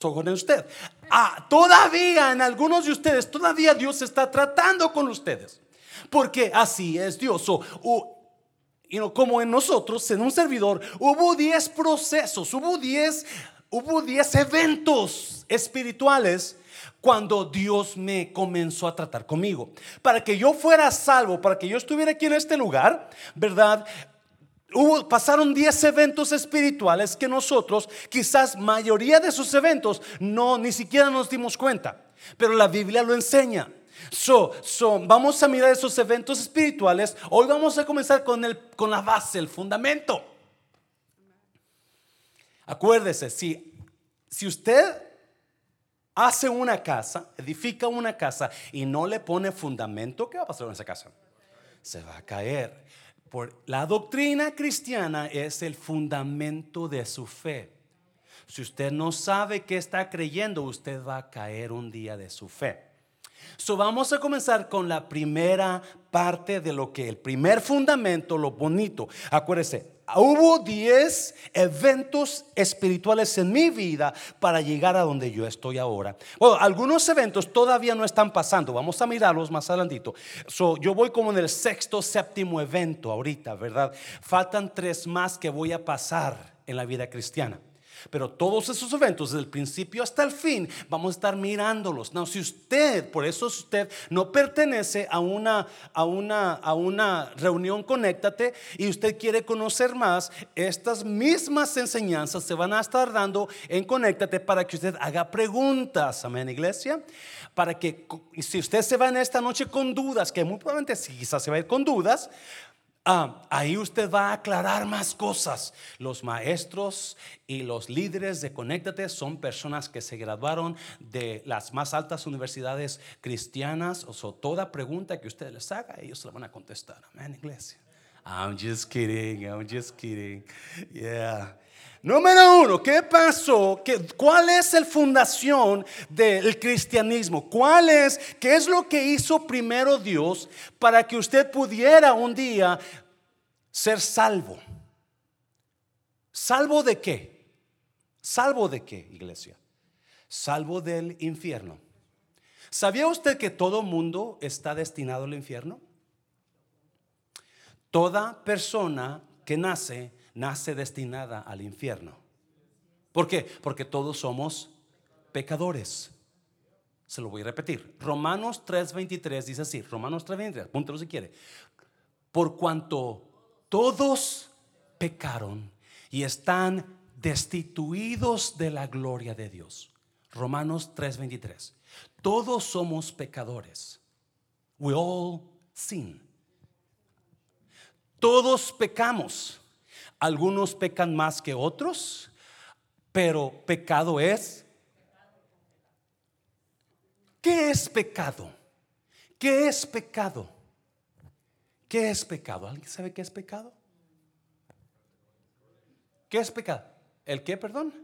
con usted. Ah, todavía en algunos de ustedes, todavía Dios está tratando con ustedes. Porque así es Dios. y no como en nosotros, en un servidor, hubo 10 procesos, hubo 10 hubo 10 eventos espirituales cuando Dios me comenzó a tratar conmigo. Para que yo fuera salvo, para que yo estuviera aquí en este lugar, ¿verdad? Hubo, pasaron 10 eventos espirituales que nosotros, quizás mayoría de esos eventos, no ni siquiera nos dimos cuenta. Pero la Biblia lo enseña. So, so, vamos a mirar esos eventos espirituales. Hoy vamos a comenzar con, el, con la base, el fundamento. Acuérdese, si, si usted hace una casa, edifica una casa y no le pone fundamento, ¿qué va a pasar con esa casa? Se va a caer. Por la doctrina cristiana es el fundamento de su fe. Si usted no sabe qué está creyendo, usted va a caer un día de su fe. So vamos a comenzar con la primera parte de lo que el primer fundamento, lo bonito. Acuérdese, Hubo 10 eventos espirituales en mi vida para llegar a donde yo estoy ahora. Bueno, algunos eventos todavía no están pasando. Vamos a mirarlos más adelantito. So, yo voy como en el sexto, séptimo evento ahorita, ¿verdad? Faltan tres más que voy a pasar en la vida cristiana. Pero todos esos eventos, desde el principio hasta el fin, vamos a estar mirándolos. No, si usted, por eso usted no pertenece a una, a una, a una reunión, conéctate y usted quiere conocer más, estas mismas enseñanzas se van a estar dando en conéctate para que usted haga preguntas. Amén, iglesia. Para que, si usted se va en esta noche con dudas, que muy probablemente quizás se va a ir con dudas, Ah, ahí usted va a aclarar más cosas. Los maestros y los líderes de Conéctate son personas que se graduaron de las más altas universidades cristianas. O sea, toda pregunta que usted les haga, ellos la van a contestar. Amén, iglesia. I'm just kidding, I'm just kidding. Yeah. Número uno, ¿qué pasó? ¿Qué, ¿Cuál es la fundación del cristianismo? ¿Cuál es, qué es lo que hizo primero Dios para que usted pudiera un día ser salvo? ¿Salvo de qué? ¿Salvo de qué, iglesia? Salvo del infierno. ¿Sabía usted que todo mundo está destinado al infierno? Toda persona que nace nace destinada al infierno. ¿Por qué? Porque todos somos pecadores. Se lo voy a repetir. Romanos 3:23 dice así, Romanos 3:23, apúntalo si quiere. Por cuanto todos pecaron y están destituidos de la gloria de Dios. Romanos 3:23. Todos somos pecadores. We all sin. Todos pecamos. Algunos pecan más que otros, pero pecado es. ¿Qué es pecado? ¿Qué es pecado? ¿Qué es pecado? ¿Alguien sabe qué es pecado? ¿Qué es pecado? ¿El qué, perdón?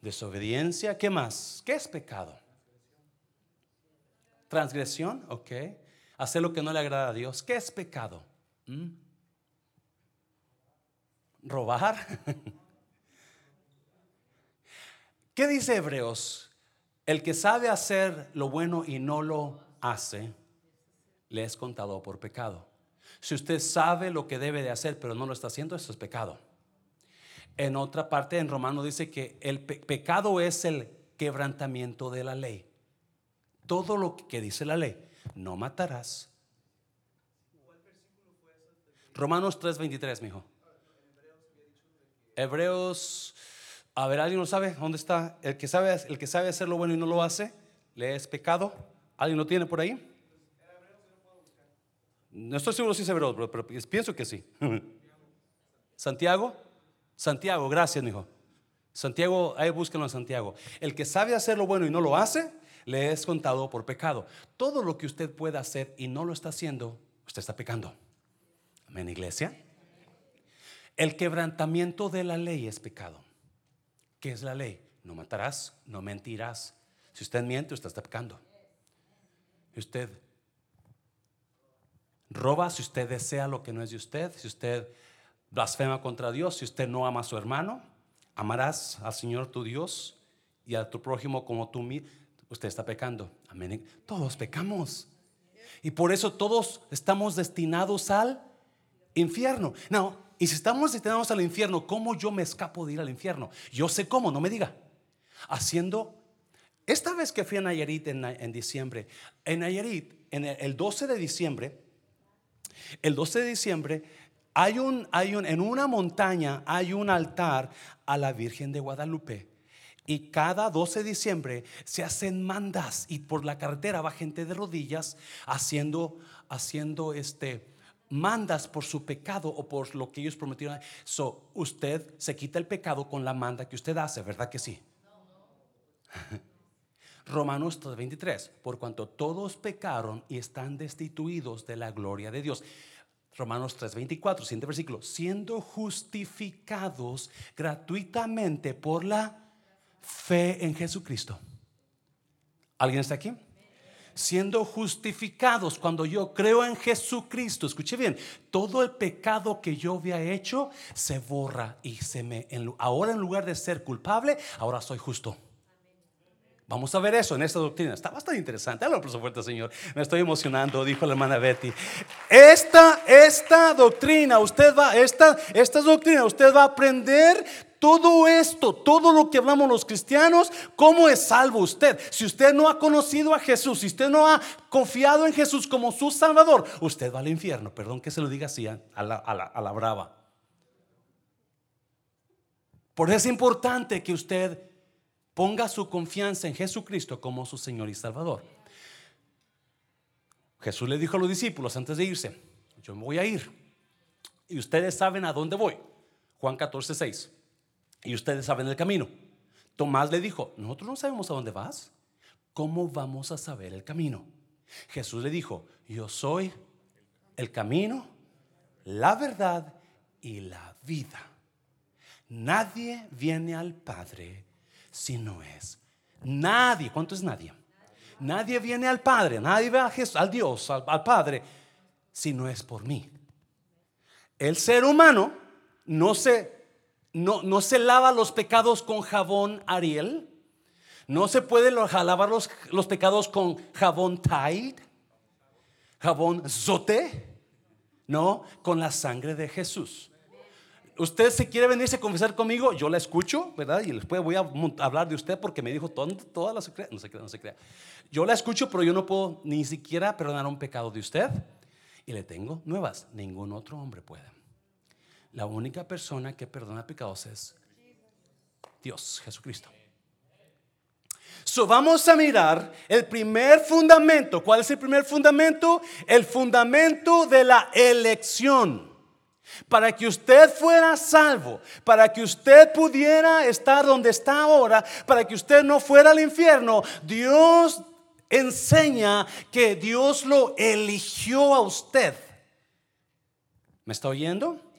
Desobediencia. ¿Qué más? ¿Qué es pecado? Transgresión, ok. Hacer lo que no le agrada a Dios. ¿Qué es pecado? ¿Mm? robar. ¿Qué dice Hebreos? El que sabe hacer lo bueno y no lo hace, le es contado por pecado. Si usted sabe lo que debe de hacer, pero no lo está haciendo, eso es pecado. En otra parte, en Romano dice que el pecado es el quebrantamiento de la ley. Todo lo que dice la ley, no matarás. Romanos 3:23, mijo. Hebreos, a ver, ¿alguien lo sabe? ¿Dónde está? El que sabe, el que sabe hacer lo bueno y no lo hace, le es pecado. ¿Alguien lo tiene por ahí? No estoy seguro si es Hebreos, pero, pienso que sí. Santiago, Santiago, gracias, hijo. Santiago, ahí búsquenlo a Santiago. El que sabe hacer lo bueno y no lo hace, le es contado por pecado. Todo lo que usted pueda hacer y no lo está haciendo, usted está pecando. Amén, iglesia. El quebrantamiento de la ley es pecado. ¿Qué es la ley? No matarás, no mentirás. Si usted miente, usted está pecando. Usted roba si usted desea lo que no es de usted, si usted blasfema contra Dios, si usted no ama a su hermano, Amarás al Señor tu Dios y a tu prójimo como tú mismo. Usted está pecando. Amén. Todos pecamos. Y por eso todos estamos destinados al infierno. No, y si estamos destinados al infierno, ¿cómo yo me escapo de ir al infierno? Yo sé cómo, no me diga. Haciendo, esta vez que fui a Nayarit en, diciembre, en Nayarit, en el 12 de diciembre, el 12 de diciembre, hay un, hay un, en una montaña hay un altar a la Virgen de Guadalupe. Y cada 12 de diciembre se hacen mandas y por la carretera va gente de rodillas haciendo, haciendo este, mandas por su pecado o por lo que ellos prometieron. So, usted se quita el pecado con la manda que usted hace, ¿verdad que sí? Romanos 23, por cuanto todos pecaron y están destituidos de la gloria de Dios. Romanos 3:24, siguiente versículo, siendo justificados gratuitamente por la fe en Jesucristo. ¿Alguien está aquí? Siendo justificados cuando yo creo en Jesucristo. Escuche bien, todo el pecado que yo había hecho se borra y se me ahora en lugar de ser culpable, ahora soy justo. Vamos a ver eso en esta doctrina. Está bastante interesante. Habla por supuesto, Señor. Me estoy emocionando, dijo la hermana Betty. Esta, esta doctrina, usted va, esta, esta doctrina, usted va a aprender todo esto, todo lo que hablamos los cristianos, ¿cómo es salvo usted? Si usted no ha conocido a Jesús, si usted no ha confiado en Jesús como su Salvador, usted va al infierno. Perdón que se lo diga así a la, a la, a la brava. Por eso es importante que usted Ponga su confianza en Jesucristo como su Señor y Salvador. Jesús le dijo a los discípulos antes de irse, yo me voy a ir. Y ustedes saben a dónde voy. Juan 14, 6. Y ustedes saben el camino. Tomás le dijo, nosotros no sabemos a dónde vas. ¿Cómo vamos a saber el camino? Jesús le dijo, yo soy el camino, la verdad y la vida. Nadie viene al Padre si no es nadie. ¿Cuánto es nadie? Nadie viene al Padre, nadie ve a Jesús, al Dios, al, Padre, si no es por mí. El ser humano no se, no, no se lava los pecados con jabón Ariel. No se puede lavar los, los pecados con jabón Tide, jabón Zote, no, con la sangre de Jesús usted se quiere venirse a confesar conmigo, yo la escucho, ¿verdad? Y después voy a hablar de usted porque me dijo toda la secreta. No se crea, no se crea. Yo la escucho, pero yo no puedo ni siquiera perdonar un pecado de usted. Y le tengo nuevas. Ningún otro hombre puede. La única persona que perdona pecados es Dios, Jesucristo. So, vamos a mirar el primer fundamento. ¿Cuál es el primer fundamento? El fundamento de la elección. Para que usted fuera salvo, para que usted pudiera estar donde está ahora, para que usted no fuera al infierno, Dios enseña que Dios lo eligió a usted. ¿Me está oyendo?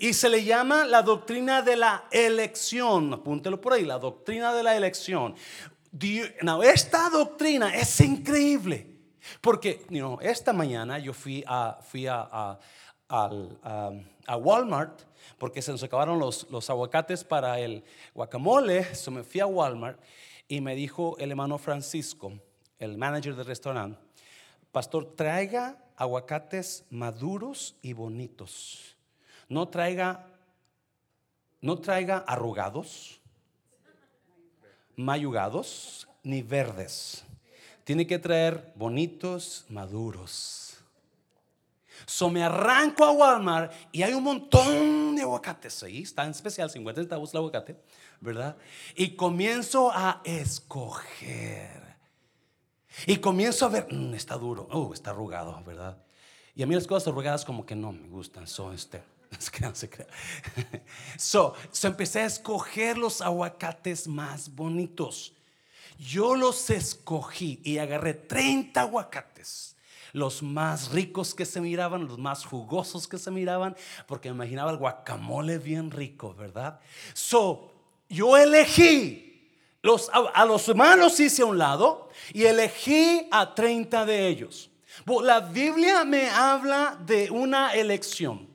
Y se le llama la doctrina de la elección. Apúntelo por ahí, la doctrina de la elección. esta doctrina es increíble. Porque esta mañana yo fui al, a, Walmart porque se nos acabaron los, los aguacates para el guacamole. So me fui a Walmart y me dijo el hermano Francisco, el manager del restaurante, pastor, traiga aguacates maduros y bonitos. No traiga, no traiga arrugados, mayugados, ni verdes. Tiene que traer bonitos, maduros. So me arranco a Walmart y hay un montón de aguacates ahí, está en especial, 50 centavos el aguacate, ¿verdad? Y comienzo a escoger. Y comienzo a ver, mm, está duro, oh, está arrugado, ¿verdad? Y a mí las cosas arrugadas como que no me gustan, so este. No se crea. So, so empecé a escoger los aguacates más bonitos. Yo los escogí y agarré 30 aguacates los más ricos que se miraban, los más jugosos que se miraban, porque me imaginaba el guacamole bien rico, ¿verdad? So, yo elegí los, a, los humanos hice a un lado y elegí a 30 de ellos. La Biblia me habla de una elección.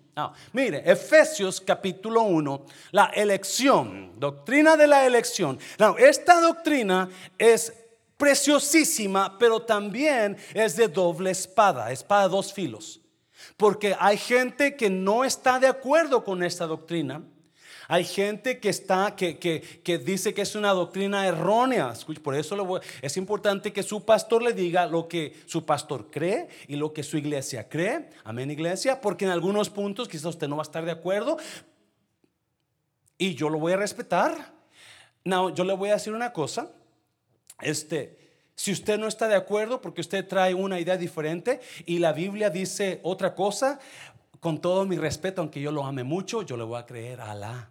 Mire, Efesios capítulo 1, la elección, doctrina de la elección. No, esta doctrina es preciosísima, pero también es de doble espada, espada dos filos. Porque hay gente que no está de acuerdo con esta doctrina. Hay gente que está, que, que, dice que es una doctrina errónea. Por eso es importante que su pastor le diga lo que su pastor cree y lo que su iglesia cree. Amén, iglesia. Porque en algunos puntos quizás usted no va a estar de acuerdo. Y yo lo voy a respetar. No, yo le voy a decir una cosa. Este, si usted no está de acuerdo porque usted trae una idea diferente y la Biblia dice otra cosa, con todo mi respeto, aunque yo lo ame mucho, yo le voy a creer a Alá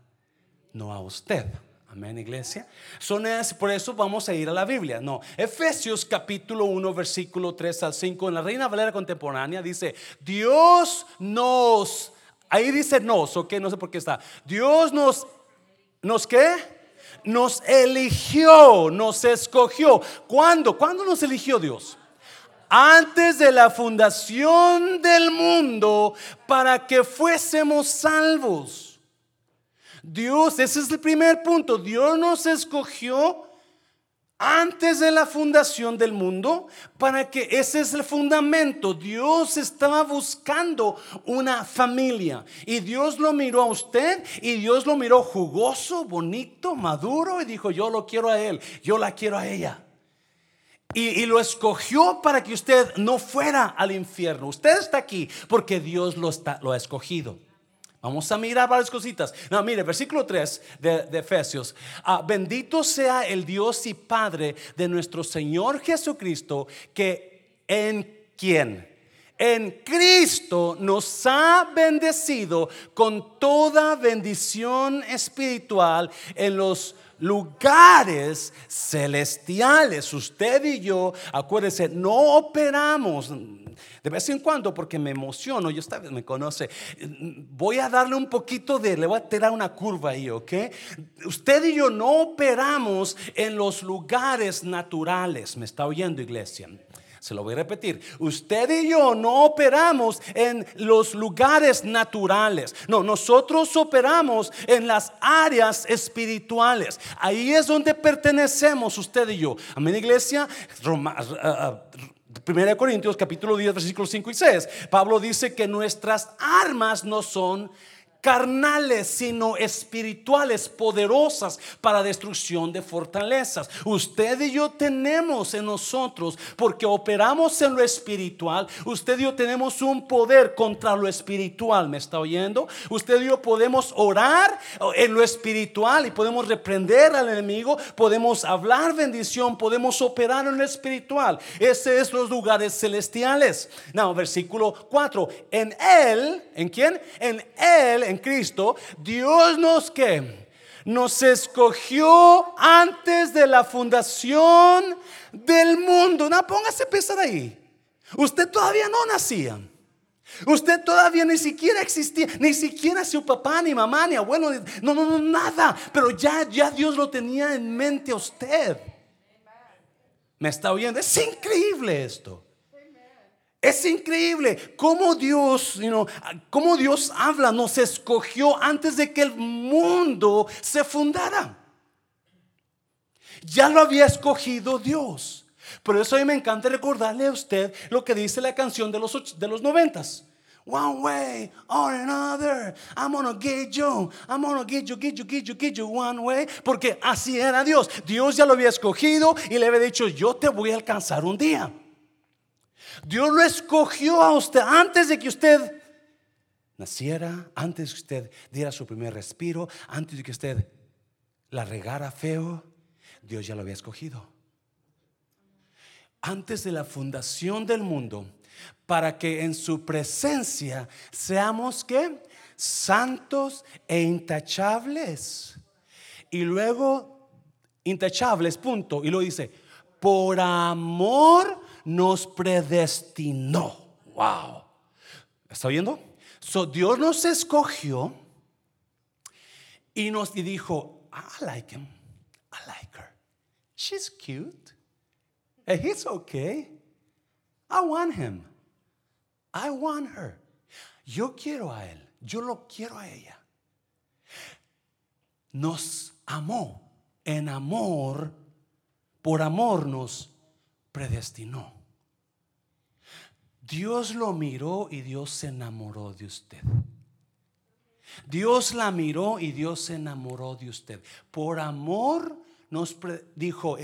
no a usted. Amén, iglesia. Son por eso vamos a ir a la Biblia. No, Efesios capítulo 1, versículo 3 al 5, en la Reina Valera contemporánea dice, Dios nos, ahí dice nos, ok, no sé por qué está. Dios nos, ¿nos qué? Nos eligió, nos escogió. ¿Cuándo? ¿Cuándo nos eligió Dios? Antes de la fundación del mundo para que fuésemos salvos. Dios, ese es el primer punto. Dios nos escogió antes de la fundación del mundo para que ese es el fundamento. Dios estaba buscando una familia y Dios lo miró a usted y Dios lo miró jugoso, bonito, maduro y dijo, yo lo quiero a él, yo la quiero a ella. Y, lo escogió para que usted no fuera al infierno. Usted está aquí porque Dios lo, está, lo ha escogido. Vamos a mirar varias cositas. No, mire, versículo 3 de, Efesios. Ah, bendito sea el Dios y Padre de nuestro Señor Jesucristo, que en quien, en Cristo nos ha bendecido con toda bendición espiritual en los lugares celestiales. Usted y yo, acuérdense, no operamos de vez en cuando porque me emociono, yo vez me conoce, voy a darle un poquito de, le voy a tirar una curva ahí, ¿ok? Usted y yo no operamos en los lugares naturales, ¿me está oyendo iglesia? Se lo voy a repetir. Usted y yo no operamos en los lugares naturales. No, nosotros operamos en las áreas espirituales. Ahí es donde pertenecemos usted y yo. Amén, iglesia. Roma, 1 Corintios capítulo 10 versículos 5 y 6. Pablo dice que nuestras armas no son carnales, sino espirituales, poderosas para destrucción de fortalezas. Usted y yo tenemos en nosotros, porque operamos en lo espiritual, usted y yo tenemos un poder contra lo espiritual, ¿me está oyendo? Usted y yo podemos orar en lo espiritual y podemos reprender al enemigo, podemos hablar bendición, podemos operar en lo espiritual. Ese es los lugares celestiales. No, versículo 4. En él, ¿en quién? En él en Cristo, Dios nos que nos escogió antes de la fundación del mundo. No, póngase a pensar ahí. Usted todavía no nacía. Usted todavía ni siquiera existía, ni siquiera su papá, ni mamá, ni abuelo, no, no, no, nada. Pero ya, ya Dios lo tenía en mente a usted. ¿Me está oyendo? Es increíble esto. Es increíble cómo Dios, you cómo Dios habla, nos escogió antes de que el mundo se fundara. Ya lo había escogido Dios. Por eso a mí me encanta recordarle a usted lo que dice la canción de los, de los noventas. One way or another, I'm gonna get you, I'm gonna get you, get you, get you, get you one way. Porque así era Dios. Dios ya lo había escogido y le había dicho, yo te voy a alcanzar un día. Dios lo escogió a usted antes de que usted naciera, antes de que usted diera su primer respiro, antes de que usted la regara feo. Dios ya lo había escogido. Antes de la fundación del mundo, para que en su presencia seamos que santos e intachables. Y luego, intachables, punto. Y lo dice, por amor nos predestinó. Wow. ¿Está oyendo? So, Dios nos escogió y nos dijo, I like him. I like her. She's cute. He's okay. I want him. I want her. Yo quiero a él. yo lo quiero a ella. Nos amó en amor, por amor nos predestinó. Dios lo miró y Dios se enamoró de usted. Dios la miró y Dios se enamoró de usted. Por amor nos dijo,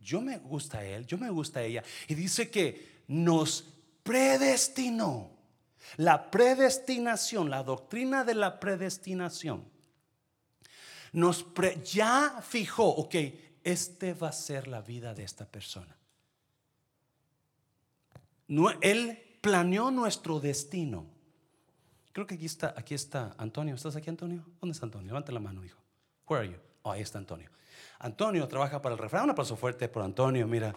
yo me gusta a él, yo me gusta a ella. Y dice que nos predestinó. La predestinación, la doctrina de la predestinación, nos ya fijó, ok, este va a ser la vida de esta persona. No, él planeó nuestro destino. Creo que aquí está, aquí está Antonio. ¿Estás aquí, Antonio? ¿Dónde está Antonio? Levanta la mano, hijo. Where are you? Oh, ahí está Antonio. Antonio trabaja para el refrán. Un aplauso fuerte por Antonio, mira.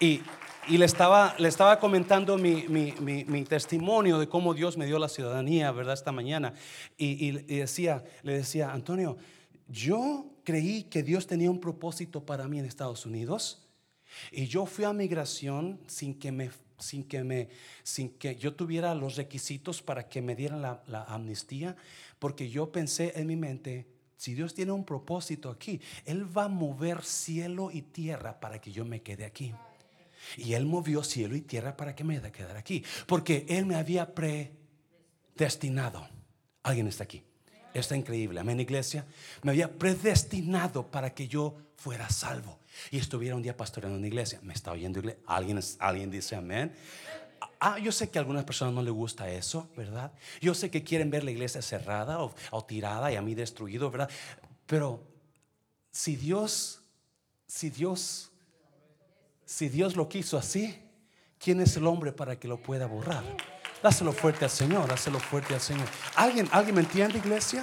Y, y le, estaba, le estaba comentando mi, mi, mi, testimonio de cómo Dios me dio la ciudadanía, ¿verdad? Esta mañana. Y, y, decía, le decía, Antonio, yo creí que Dios tenía un propósito para mí en Estados Unidos. Y yo fui a migración sin que me sin que, me, sin que yo tuviera los requisitos para que me dieran la, amnistía, porque yo pensé en mi mente, si Dios tiene un propósito aquí, Él va a mover cielo y tierra para que yo me quede aquí. Y Él movió cielo y tierra para que me quedara aquí, porque Él me había predestinado. ¿Alguien está aquí? Está increíble. Amén, iglesia. Me había predestinado para que yo fuera salvo y estuviera un día pastoreando en una iglesia. Me está oyendo iglesia. ¿Alguien, alguien dice amén. Ah, yo sé que a algunas personas no les gusta eso, ¿verdad? Yo sé que quieren ver la iglesia cerrada o, tirada y a mí destruido, ¿verdad? Pero si Dios, si Dios, si Dios lo quiso así, ¿quién es el hombre para que lo pueda borrar? Dáselo fuerte al Señor, dáselo fuerte al Señor. ¿Alguien, ¿alguien me entiende, iglesia?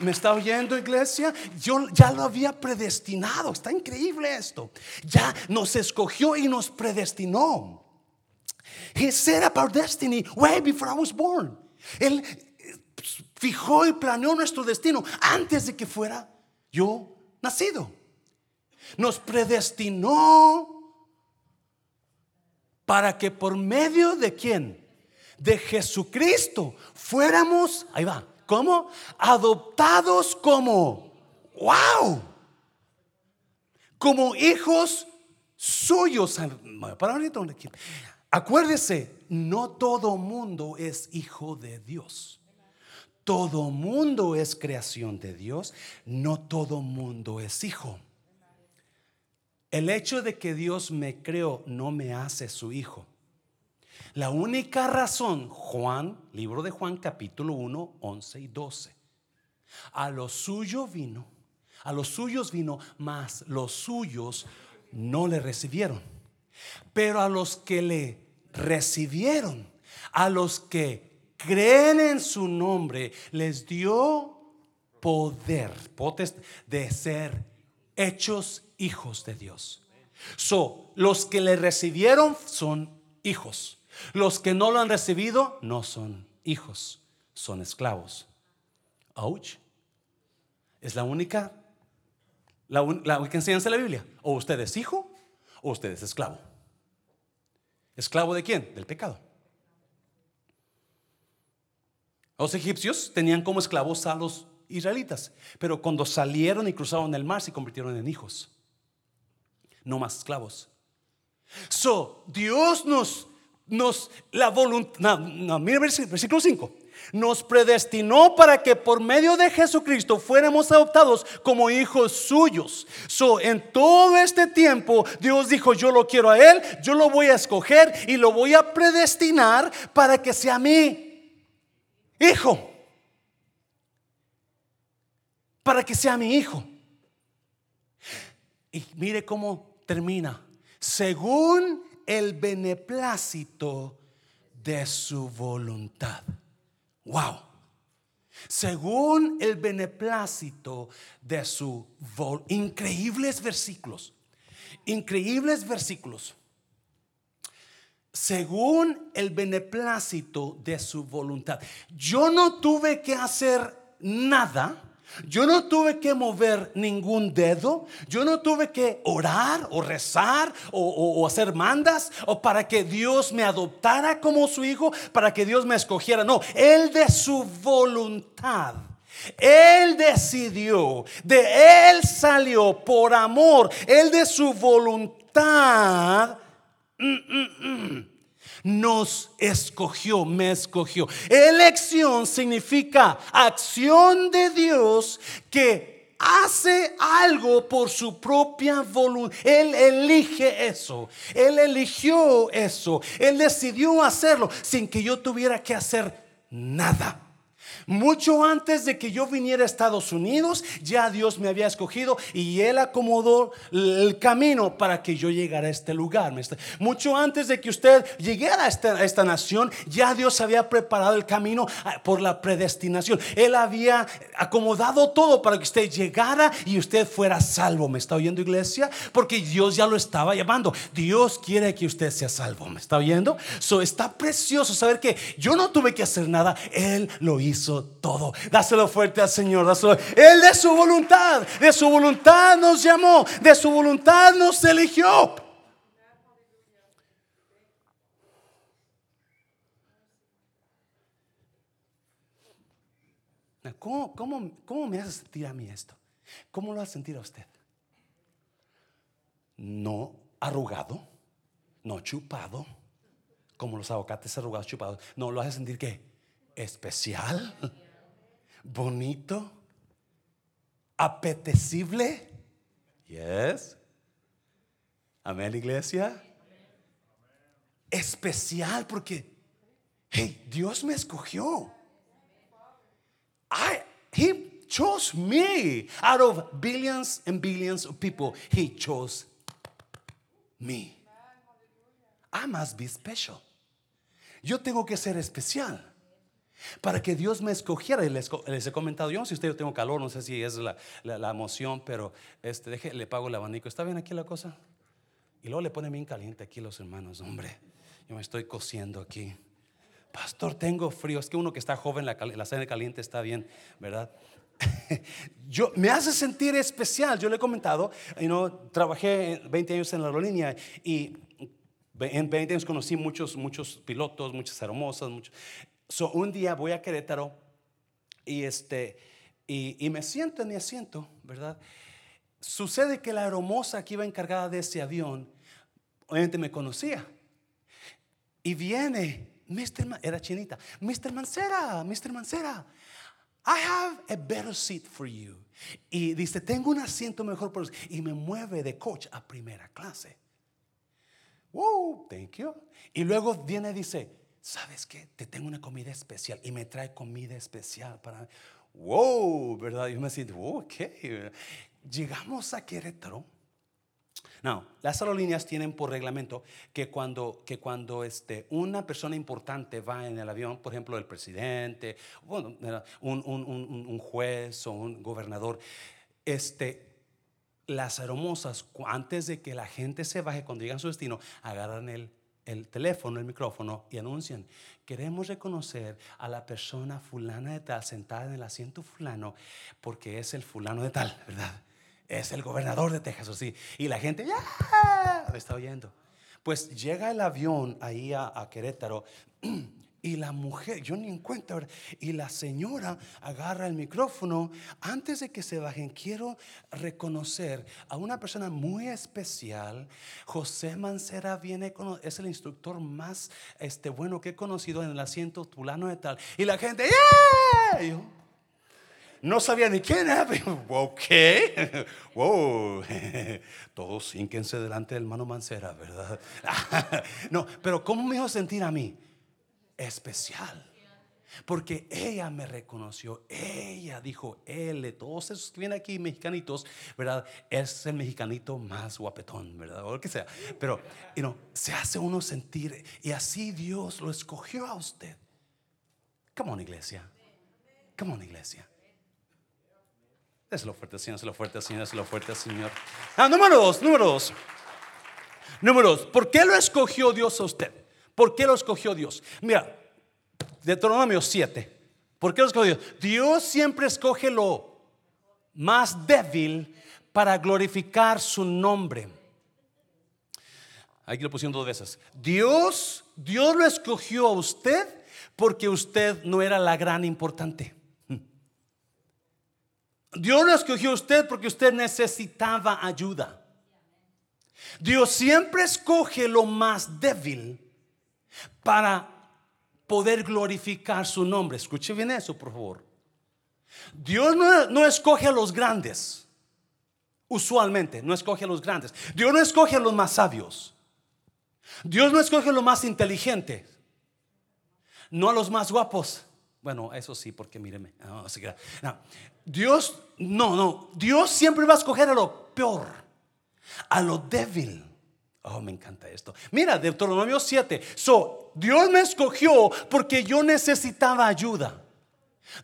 ¿Me está oyendo, iglesia? Yo ya lo había predestinado. Está increíble esto. Ya nos escogió y nos predestinó. He set up our destiny way before I was born. Él fijó y planeó nuestro destino antes de que fuera yo nacido. Nos predestinó para que por medio de quién? De Jesucristo fuéramos, ahí va, ¿Cómo? Adoptados como, wow, como hijos suyos. Acuérdese, no todo mundo es hijo de Dios. Todo mundo es creación de Dios, no todo mundo es hijo. El hecho de que Dios me creó no me hace su hijo. La única razón, Juan, libro de Juan capítulo 1, 11 y 12. A los suyos vino, a los suyos vino, mas los suyos no le recibieron. Pero a los que le recibieron, a los que creen en su nombre, les dio poder, de ser hechos hijos de Dios. So, los que le recibieron son hijos. Los que no lo han recibido no son hijos, son esclavos. Ouch. Es la única, la, la que enseñanza la Biblia. O usted es hijo o usted es esclavo. ¿Esclavo de quién? Del pecado. Los egipcios tenían como esclavos a los israelitas, pero cuando salieron y cruzaron el mar se convirtieron en hijos, no más esclavos. So, Dios nos nos la voluntad, no, mira versículo 5. Nos predestinó para que por medio de Jesucristo fuéramos adoptados como hijos suyos. So, en todo este tiempo, Dios dijo: Yo lo quiero a Él, yo lo voy a escoger y lo voy a predestinar para que sea mi hijo. Para que sea mi hijo. Y mire cómo termina. Según el beneplácito de su voluntad. Wow. Según el beneplácito de su voluntad. Increíbles versículos. Increíbles versículos. Según el beneplácito de su voluntad. Yo no tuve que hacer nada Yo no tuve que mover ningún dedo. Yo no tuve que orar o rezar o, hacer mandas o para que Dios me adoptara como su hijo, para que Dios me escogiera. No, Él de su voluntad. Él decidió, de Él salió por amor, Él de su voluntad. Mm, mm, mm nos escogió, me escogió. Elección significa acción de Dios que hace algo por su propia voluntad. Él elige eso. Él eligió eso. Él decidió hacerlo sin que yo tuviera que hacer nada. Mucho antes de que yo viniera a Estados Unidos, ya Dios me había escogido y Él acomodó el camino para que yo llegara a este lugar. Mucho antes de que usted llegara a esta, nación, ya Dios había preparado el camino ah, por la predestinación. Él había acomodado todo para que usted llegara y usted fuera salvo. ¿Me está oyendo iglesia? Porque Dios ya lo estaba llamando. Dios quiere que usted sea salvo. ¿Me está oyendo? Está precioso saber que yo no tuve que hacer nada. Él lo hizo todo. Dáselo fuerte al Señor. Dáselo. Él de su voluntad, de su voluntad nos llamó, de su voluntad nos eligió. ¿Cómo, cómo, cómo me hace sentir a mí esto? ¿Cómo lo hace sentir a usted? No arrugado, no chupado, como los aguacates arrugados chupados. No, lo hace sentir que especial, bonito, apetecible. Yes. Amén, iglesia. Especial porque, hey, Dios me escogió. I, he chose me out of billions and billions of people. He chose me. I must be special. Yo tengo que ser especial. Para que Dios me escogiera, y les, he comentado, yo no sé si usted yo tengo calor, no sé si es la, la, emoción, pero este, deje, le pago el abanico. ¿Está bien aquí la cosa? Y luego le pone bien caliente aquí los hermanos, hombre. Yo me estoy cociendo aquí. Pastor, tengo frío. Es que uno que está joven, la, la cena caliente está bien, ¿verdad? yo me hace sentir especial. Yo le he comentado, you know, trabajé 20 años en la aerolínea y en 20 años conocí muchos, muchos pilotos, muchas hermosas, muchos. So, un día voy a Querétaro y, este, y, me siento en mi asiento, ¿verdad? Sucede que la hermosa que iba encargada de ese avión, obviamente me conocía. Y viene, Mr. era chinita, Mr. Mancera, Mr. Mancera, I have a better seat for you. Y dice, tengo un asiento mejor por. Y me mueve de coach a primera clase. Wow, thank you. Y luego viene y dice, ¿sabes qué? Te tengo una comida especial y me trae comida especial para... Wow, ¿verdad? Yo me siento, ok. Llegamos a Querétaro. No, las aerolíneas tienen por reglamento que cuando, que cuando este, una persona importante va en el avión, por ejemplo el presidente, bueno, un, un, un, un juez o un gobernador, este, las hermosas, antes de que la gente se baje, cuando llegan a su destino, agarran el el teléfono, el micrófono y anuncian, queremos reconocer a la persona fulana de tal sentada en el asiento fulano porque es el fulano de tal, ¿verdad? Es el gobernador de Texas, sí. Y la gente ya me está oyendo. Pues llega el avión ahí a Querétaro Y la mujer, yo ni en cuenta, y la señora agarra el micrófono. Antes de que se bajen, quiero reconocer a una persona muy especial. José Mancera viene, es el instructor más este, bueno que he conocido en el asiento tulano de tal. Y la gente, ¡yeah! no sabía ni quién era. Ok, wow. Todos ínquense delante del hermano Mancera, ¿verdad? no, pero ¿cómo me hizo sentir a mí? Especial. Porque ella me reconoció, ella dijo, él todos esos que vienen aquí mexicanitos, ¿verdad? Es el mexicanito más guapetón, ¿verdad? O lo que sea. Pero, you know, se hace uno sentir, y así Dios lo escogió a usted. Come on, iglesia. Come on, iglesia. Déselo fuerte, Señor, déselo fuerte, Señor, déselo fuerte, Señor. Ah, número dos, número dos. Número dos, ¿por qué lo escogió Dios a usted? ¿Por qué lo escogió Dios? Mira, Deuteronomio 7. ¿Por qué lo escogió Dios? Dios siempre escoge lo más débil para glorificar su nombre. Aquí lo pusieron dos veces. Dios, Dios lo escogió a usted porque usted no era la gran importante. Dios lo escogió a usted porque usted necesitaba ayuda. Dios siempre escoge lo más débil para poder glorificar su nombre. Escuche bien eso, por favor. Dios no, escoge a los grandes. Usualmente no escoge a los grandes. Dios no escoge a los más sabios. Dios no escoge a los más inteligentes. No a los más guapos. Bueno, eso sí, porque míreme. Dios, no, no. Dios siempre va a escoger a lo peor, a lo débil. Oh, me encanta esto. Mira, Deuteronomio 7. So, Dios me escogió porque yo necesitaba ayuda.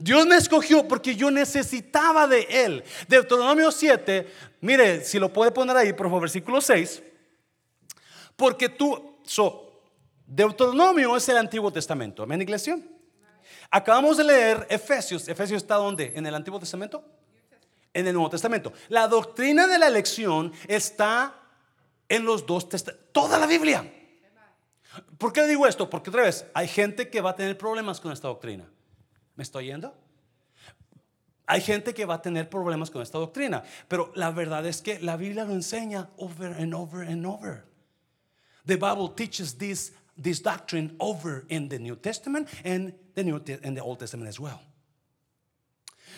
Dios me escogió porque yo necesitaba de Él. Deuteronomio 7, mire, si lo puede poner ahí, por favor, versículo 6. Porque tú, so, Deuteronomio es el Antiguo Testamento. Amén, iglesia. Acabamos de leer Efesios. ¿Efesios está dónde? ¿En el Antiguo Testamento? En el Nuevo Testamento. La doctrina de la elección está en los dos testamentos. Toda la Biblia. ¿Por qué digo esto? Porque otra vez, hay gente que va a tener problemas con esta doctrina. ¿Me estoy yendo? Hay gente que va a tener problemas con esta doctrina, pero la verdad es que la Biblia lo enseña over and over and over. The Bible teaches this, this doctrine over in the New Testament and the New and the Old Testament as well.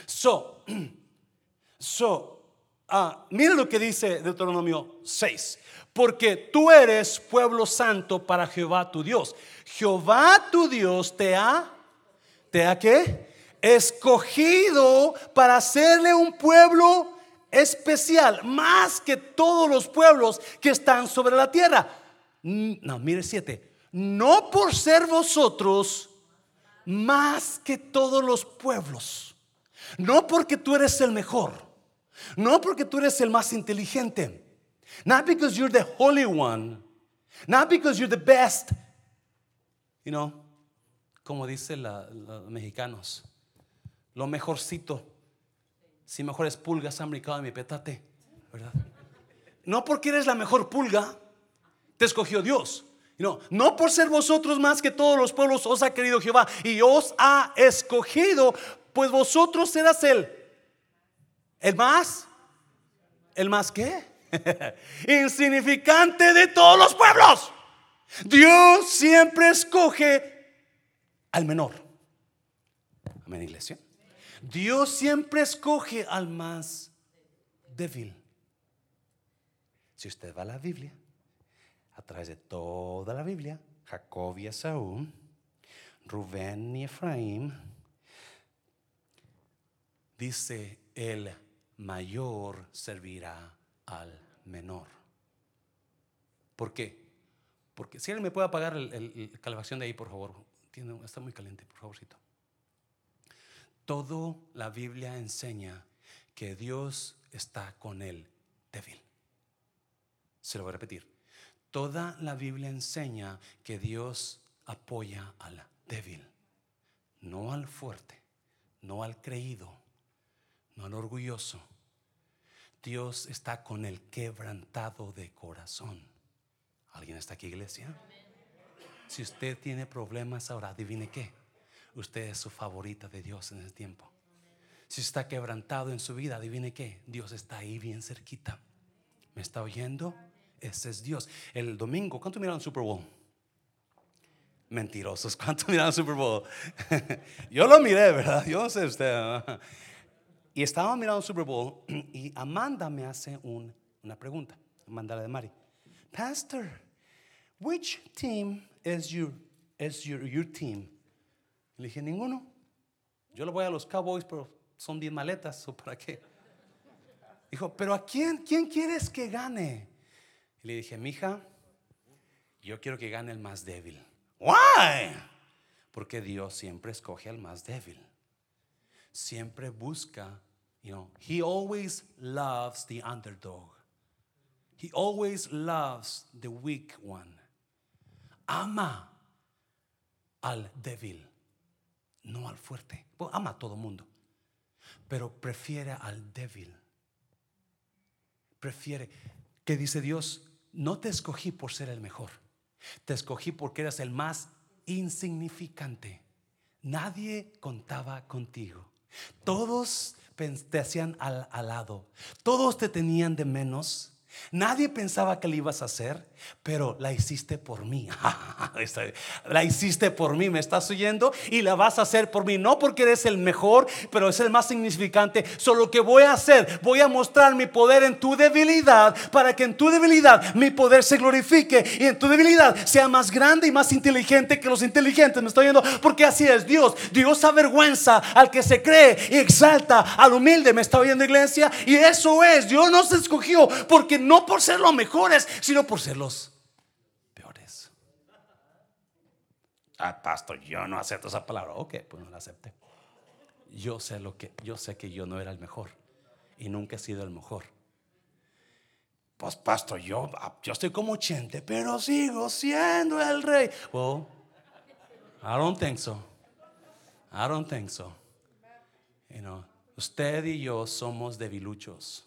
So, so, uh, mira lo que dice Deuteronomio 6. Porque tú eres pueblo santo para Jehová tu Dios. Jehová tu Dios te ha ¿Te ha qué? Escogido para hacerle un pueblo especial, más que todos los pueblos que están sobre la tierra. No, mire siete. No por ser vosotros más que todos los pueblos. No porque tú eres el mejor. No porque tú eres el más inteligente. Not because you're the holy one. Not because you're the best. You know, como dicen los mexicanos, lo mejorcito. Si mejores pulgas han brincado en mi petate, ¿verdad? No porque eres la mejor pulga, te escogió Dios. No, no por ser vosotros más que todos los pueblos os ha querido Jehová y os ha escogido, pues vosotros serás el, el más, el más qué, insignificante de todos los pueblos. Dios siempre escoge al menor. Amén, iglesia. Dios siempre escoge al más débil. Si usted va a la Biblia, a través de toda la Biblia, Jacob y Esaú, Rubén y Efraín, dice el mayor servirá al menor. ¿Por qué? Porque si alguien me puede apagar el, calefacción de ahí, por favor, está muy caliente, por favorcito. Todo la Biblia enseña que Dios está con el débil. Se lo voy a repetir. Toda la Biblia enseña que Dios apoya al débil, no al fuerte, no al creído, no al orgulloso. Dios está con el quebrantado de corazón. ¿Alguien está aquí, iglesia? Si usted tiene problemas ahora, adivine qué. Usted es su favorita de Dios en el tiempo. Si está quebrantado en su vida, adivine qué. Dios está ahí bien cerquita. ¿Me está oyendo? Ese es Dios. El domingo, ¿cuánto miraron Super Bowl? Mentirosos, ¿cuánto miraron Super Bowl? Yo lo miré, ¿verdad? Yo no sé usted. Y estaba mirando Super Bowl y Amanda me hace una pregunta. Amanda de Mari. Pastor, which team is your, is your, your team? Le dije, ninguno. Yo le voy a los Cowboys, pero son 10 maletas, ¿o para qué? Dijo, pero ¿a quién, quién quieres que gane? Y le dije, mija, yo quiero que gane el más débil. Why? Porque Dios siempre escoge al más débil. Siempre busca, you know, he always loves the underdog. He always loves the weak one ama al débil, no al fuerte. ama a todo mundo. pero prefiere al débil. Prefiere, que dice Dios, no te escogí por ser el mejor, te escogí porque eras el más insignificante. Nadie contaba contigo. Todos te hacían al, al lado, todos te tenían de menos. Nadie pensaba que lo ibas a hacer, pero la hiciste por mí. la hiciste por mí, ¿me estás oyendo? Y la vas a hacer por mí, no porque eres el mejor, pero es el más significante. Solo que voy a hacer, voy a mostrar mi poder en tu debilidad, para que en tu debilidad mi poder se glorifique y en tu debilidad sea más grande y más inteligente que los inteligentes. ¿Me estoy oyendo? Porque así es Dios. Dios avergüenza al que se cree y exalta al humilde. ¿Me está oyendo, iglesia? Y eso es, Dios nos escogió porque no por ser los mejores, sino por ser los peores. Ah, pastor, yo no acepto esa palabra. Ok, pues no la acepté. Yo sé lo que, yo sé que yo no era el mejor y nunca he sido el mejor. Pues, pastor, yo, yo estoy como 80, pero sigo siendo el rey. Well, I don't think so. I don't think so. You know, usted y yo somos debiluchos.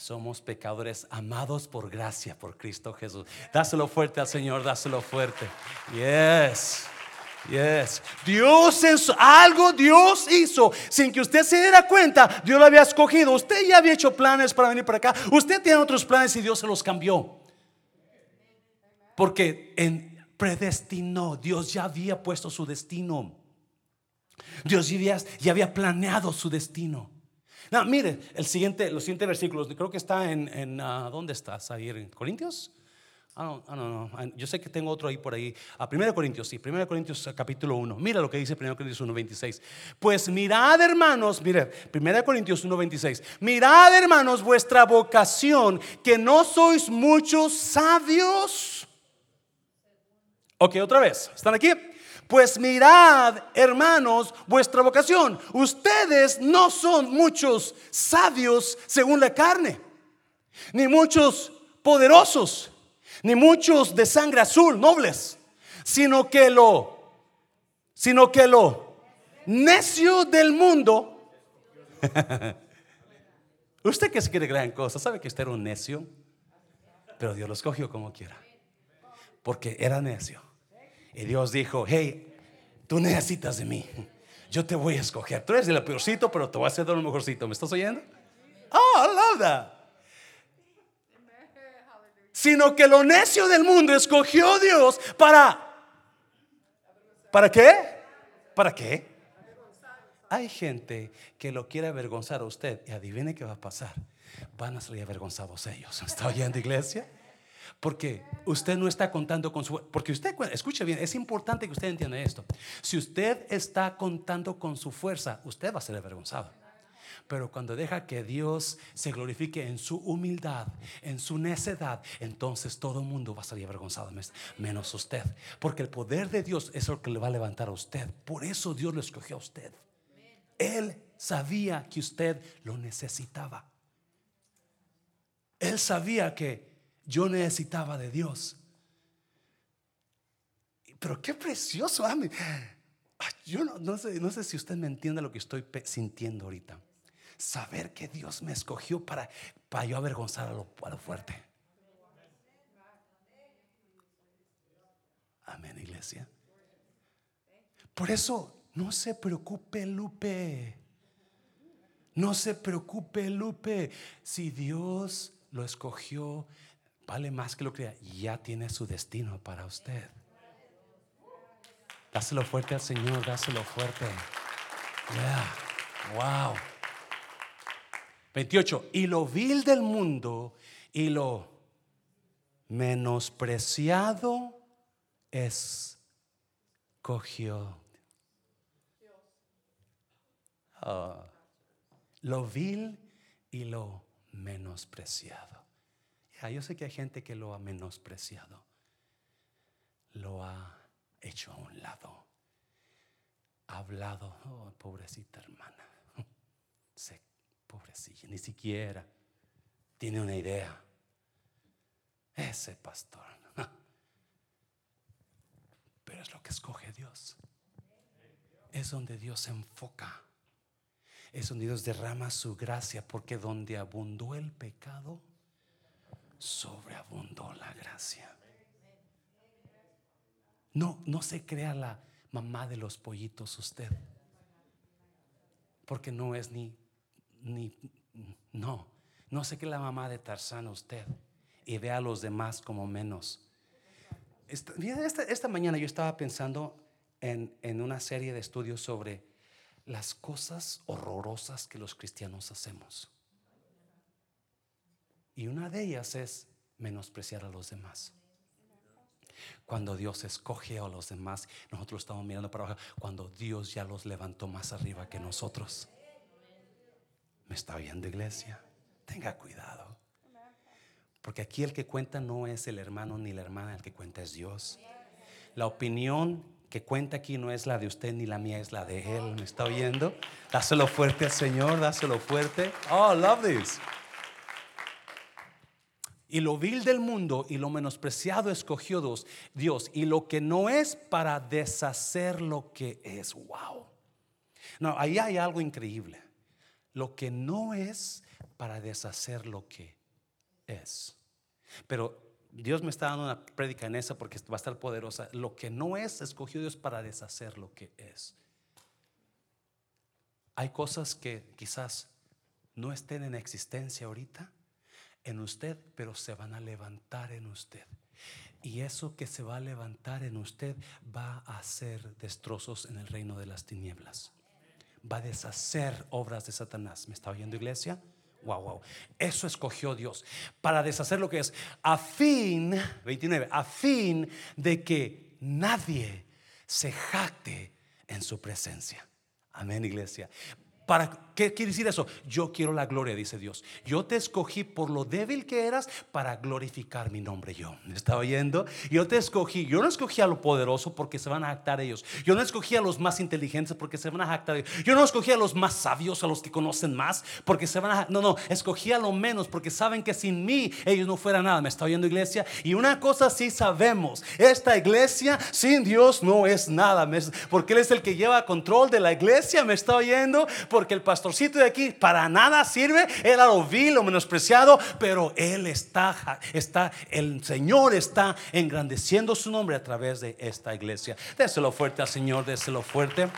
Somos pecadores amados por gracia, por Cristo Jesús. Dáselo fuerte al Señor, dáselo fuerte. Yes. Yes. Dios hizo algo, Dios hizo sin que usted se diera cuenta. Dios lo había escogido. Usted ya había hecho planes para venir para acá. Usted tiene otros planes y Dios se los cambió. Porque en predestinó, Dios ya había puesto su destino. Dios ya había planeado su destino. No, mire, el siguiente, los siguientes versículos, creo que está en, en uh, ¿dónde estás? Ahí en Corintios. Ah, no, no, no, Yo sé que tengo otro ahí por ahí. A 1 Corintios, sí, 1 Corintios capítulo 1. Mira lo que dice 1 Corintios 1, 26. Pues mirad, hermanos, mire, 1 Corintios 1, 26. Mirad, hermanos, vuestra vocación, que no sois muchos sabios. Ok, otra vez. ¿Están aquí? Pues mirad, hermanos, vuestra vocación. Ustedes no son muchos sabios según la carne, ni muchos poderosos, ni muchos de sangre azul, nobles, sino que lo, sino que lo necio del mundo. usted que se quiere gran cosa, sabe que usted era un necio, pero Dios lo escogió como quiera, porque era necio. Y Dios dijo, hey, tú necesitas de mí. Yo te voy a escoger. Tú eres el peorcito, pero te voy a hacer de lo mejorcito. ¿Me estás oyendo? Oh, I love that. Sino que lo necio del mundo escogió Dios para... ¿Para qué? ¿Para qué? Hay gente que lo quiere avergonzar a usted y adivine qué va a pasar. Van a salir avergonzados ellos. ¿Me está oyendo, iglesia? Porque usted no está contando con su... Porque usted, escuche bien, es importante que usted entienda esto. Si usted está contando con su fuerza, usted va a ser avergonzado. Pero cuando deja que Dios se glorifique en su humildad, en su necedad, entonces todo el mundo va a salir avergonzado, menos usted. Porque el poder de Dios es lo que le va a levantar a usted. Por eso Dios lo escogió a usted. Él sabía que usted lo necesitaba. Él sabía que yo necesitaba de Dios. Pero qué precioso. Ah, yo no, sé, no sé si usted me entiende lo que estoy sintiendo ahorita. Saber que Dios me escogió para, para yo avergonzar lo, a lo fuerte. Amén, iglesia. Por eso, no se preocupe, Lupe. No se preocupe, Lupe. Si Dios lo escogió, vale más que lo que ya tiene su destino para usted. Dáselo fuerte al Señor, dáselo fuerte. Wow. 28. Y lo vil del mundo y lo menospreciado escogió. Oh. lo vil y lo menospreciado yo sé que hay gente que lo ha menospreciado, lo ha hecho a un lado, ha hablado, oh, pobrecita hermana, pobrecilla, ni siquiera tiene una idea. Ese pastor, pero es lo que escoge Dios, es donde Dios se enfoca es donde Dios derrama su gracia, porque donde abundó el pecado, sobreabundó la gracia. No, no se crea la mamá de los pollitos usted. Porque no es ni, ni, no, no se crea la mamá de Tarzán usted. Y ve a los demás como menos. Esta, esta, mañana yo estaba pensando en, en una serie de estudios sobre las cosas horrorosas que los cristianos hacemos. Y una de ellas es menospreciar a los demás. Cuando Dios escoge a los demás, nosotros estamos mirando para abajo. Cuando Dios ya los levantó más arriba que nosotros. ¿Me está viendo, iglesia? Tenga cuidado. Porque aquí el que cuenta no es el hermano ni la hermana, el que cuenta es Dios. La opinión que cuenta aquí no es la de usted ni la mía, es la de Él. ¿Me está oyendo? Dáselo fuerte al Señor, dáselo fuerte. Oh, love this. Y lo vil del mundo y lo menospreciado escogió Dios. Y lo que no es para deshacer lo que es. Wow. No, ahí hay algo increíble. Lo que no es para deshacer lo que es. Pero Dios me está dando una prédica en esa porque va a estar poderosa. Lo que no es, escogió Dios para deshacer lo que es. Hay cosas que quizás no estén en existencia ahorita en usted, pero se van a levantar en usted. Y eso que se va a levantar en usted va a hacer destrozos en el reino de las tinieblas. Va a deshacer obras de Satanás. ¿Me está oyendo iglesia? Wow, wow. Eso escogió Dios para deshacer lo que es a fin, 29, a fin de que nadie se jacte en su presencia. Amén, iglesia. ¿Para qué quiere decir eso? Yo quiero la gloria, dice Dios. Yo te escogí por lo débil que eras para glorificar mi nombre yo. ¿Me está oyendo? Yo te escogí. Yo no escogí a lo poderoso porque se van a jactar ellos. Yo no escogí a los más inteligentes porque se van a jactar ellos. Yo no escogí a los más sabios, a los que conocen más, porque se van a No, no, escogí a lo menos porque saben que sin mí ellos no fueran nada. ¿Me está oyendo iglesia? Y una cosa sí sabemos. Esta iglesia sin Dios no es nada. Porque Él es el que lleva control de la iglesia. ¿Me está oyendo? El pastorcito de aquí para nada sirve, era lo vil, lo menospreciado, pero él está, está, el Señor está engrandeciendo su nombre a través de esta iglesia. Déselo fuerte al Señor, déselo fuerte.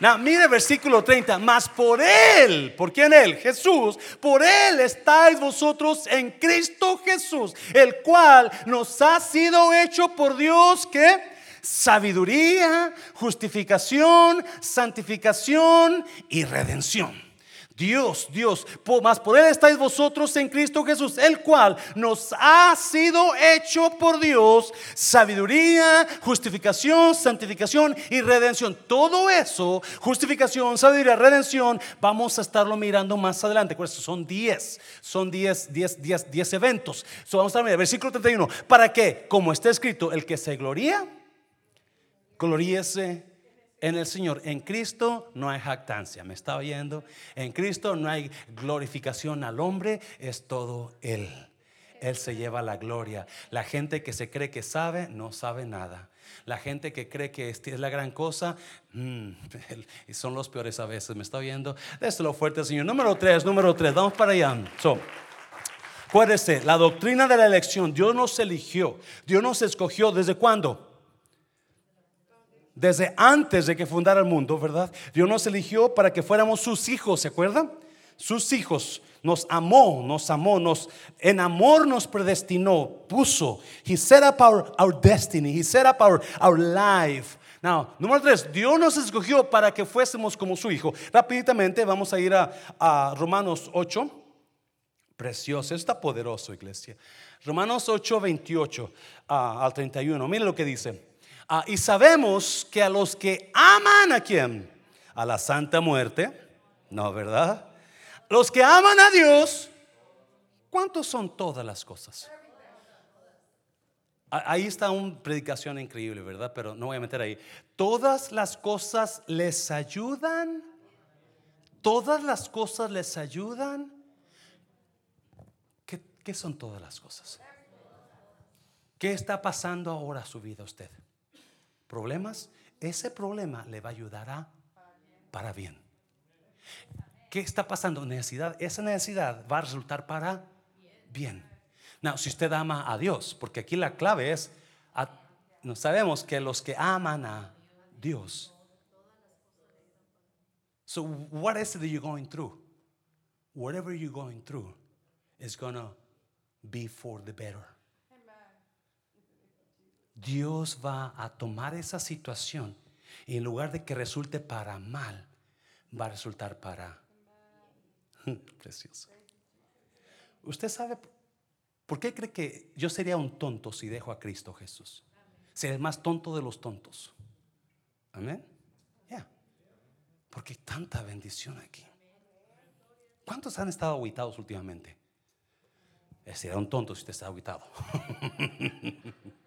Now, mire versículo 30, más por Él, ¿por quién Él? Jesús, por Él estáis vosotros en Cristo Jesús, el cual nos ha sido hecho por Dios que sabiduría, justificación, santificación y redención. Dios, Dios, más por Él estáis vosotros en Cristo Jesús, el cual nos ha sido hecho por Dios sabiduría, justificación, santificación y redención. Todo eso, justificación, sabiduría, redención, vamos a estarlo mirando más adelante. Son 10, son 10, 10, 10, 10 eventos. vamos a mirando, versículo 31. ¿Para qué? Como está escrito, el que se gloría Gloríese en el Señor. En Cristo no hay jactancia, ¿me está oyendo? En Cristo no hay glorificación al hombre, es todo Él. Él se lleva la gloria. La gente que se cree que sabe, no sabe nada. La gente que cree que es la gran cosa, mm, son los peores a veces. ¿Me está oyendo? lo fuerte, Señor. Número tres, número tres. Vamos para allá. So, acuérdese, la doctrina de la elección. Dios nos eligió. Dios nos escogió. ¿Desde cuándo? Desde antes de que fundara el mundo, ¿verdad? Dios nos eligió para que fuéramos sus hijos, ¿se acuerdan? Sus hijos. Nos amó, nos amó, nos en amor nos predestinó, puso. He set up our, destiny, he set up our, our life. Now, número tres, Dios nos escogió para que fuésemos como su hijo. Rápidamente vamos a ir a, Romanos 8. Precioso, está poderoso, iglesia. Romanos 8, 28 ah, al 31. Mire lo que dice. Ah, y sabemos que a los que aman a quién? A la santa muerte. No, ¿verdad? Los que aman a Dios, ¿cuántos son todas las cosas? Ahí está una predicación increíble, ¿verdad? Pero no voy a meter ahí. Todas las cosas les ayudan. Todas las cosas les ayudan. ¿Qué, qué son todas las cosas? ¿Qué está pasando ahora a su vida usted? Problemas, ese problema le va a ayudar a para bien. ¿Qué está pasando? Necesidad. Esa necesidad va a resultar para bien. No, si usted ama a Dios, porque aquí la clave es, no sabemos que los que aman a Dios. So what is it that you're going through? Whatever you're going through is gonna be for the better. Dios va a tomar esa situación y en lugar de que resulte para mal, va a resultar para precioso. Usted sabe por qué cree que yo sería un tonto si dejo a Cristo Jesús. Sería el más tonto de los tontos. Amén. Ya. Porque hay tanta bendición aquí. ¿Cuántos han estado aguitados últimamente? Sería un tonto si usted está aguitado.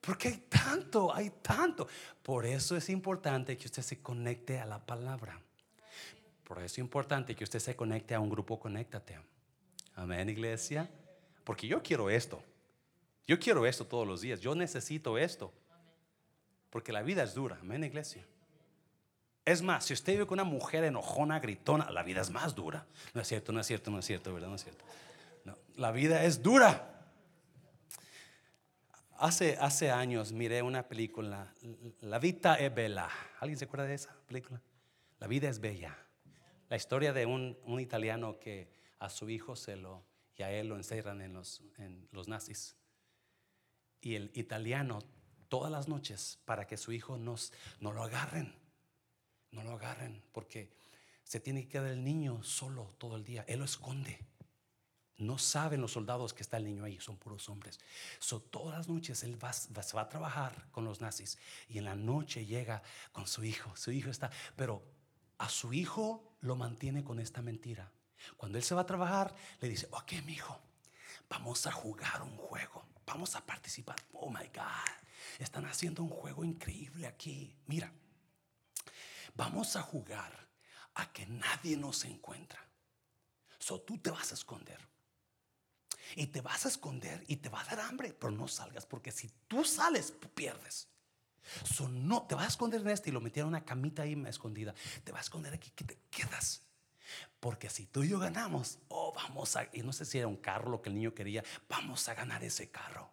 Porque hay tanto, hay tanto. Por eso es importante que usted se conecte a la palabra. Por eso es importante que usted se conecte a un grupo Conéctate. Amén, iglesia. Porque yo quiero esto. Yo quiero esto todos los días. Yo necesito esto. Porque la vida es dura. Amén, iglesia. Es más, si usted vive con una mujer enojona, gritona, la vida es más dura. No es cierto, no es cierto, no es cierto, ¿verdad? No es cierto. No, la vida es dura. Hace, hace años miré una película, La Vita es Bella. ¿Alguien se acuerda de esa película? La vida es bella. La historia de un, un italiano que a su hijo se lo, y a él lo encerran en los, en los nazis. Y el italiano, todas las noches, para que su hijo nos, no lo agarren, no lo agarren, porque se tiene que quedar el niño solo todo el día. Él lo esconde. No saben los soldados que está el niño ahí, son puros hombres. So, todas las noches él va, va, a trabajar con los nazis y en la noche llega con su hijo. Su hijo está, pero a su hijo lo mantiene con esta mentira. Cuando él se va a trabajar, le dice, ok, mi hijo, vamos a jugar un juego, vamos a participar. Oh my God, están haciendo un juego increíble aquí. Mira, vamos a jugar a que nadie nos encuentra. So tú te vas a esconder y te vas a esconder y te va a dar hambre, pero no salgas, porque si tú sales, pierdes. So, no, te vas a esconder en este y lo metieron en una camita ahí escondida. Te vas a esconder aquí que te quedas. Porque si tú y yo ganamos, oh, vamos a, y no sé si era un carro lo que el niño quería, vamos a ganar ese carro.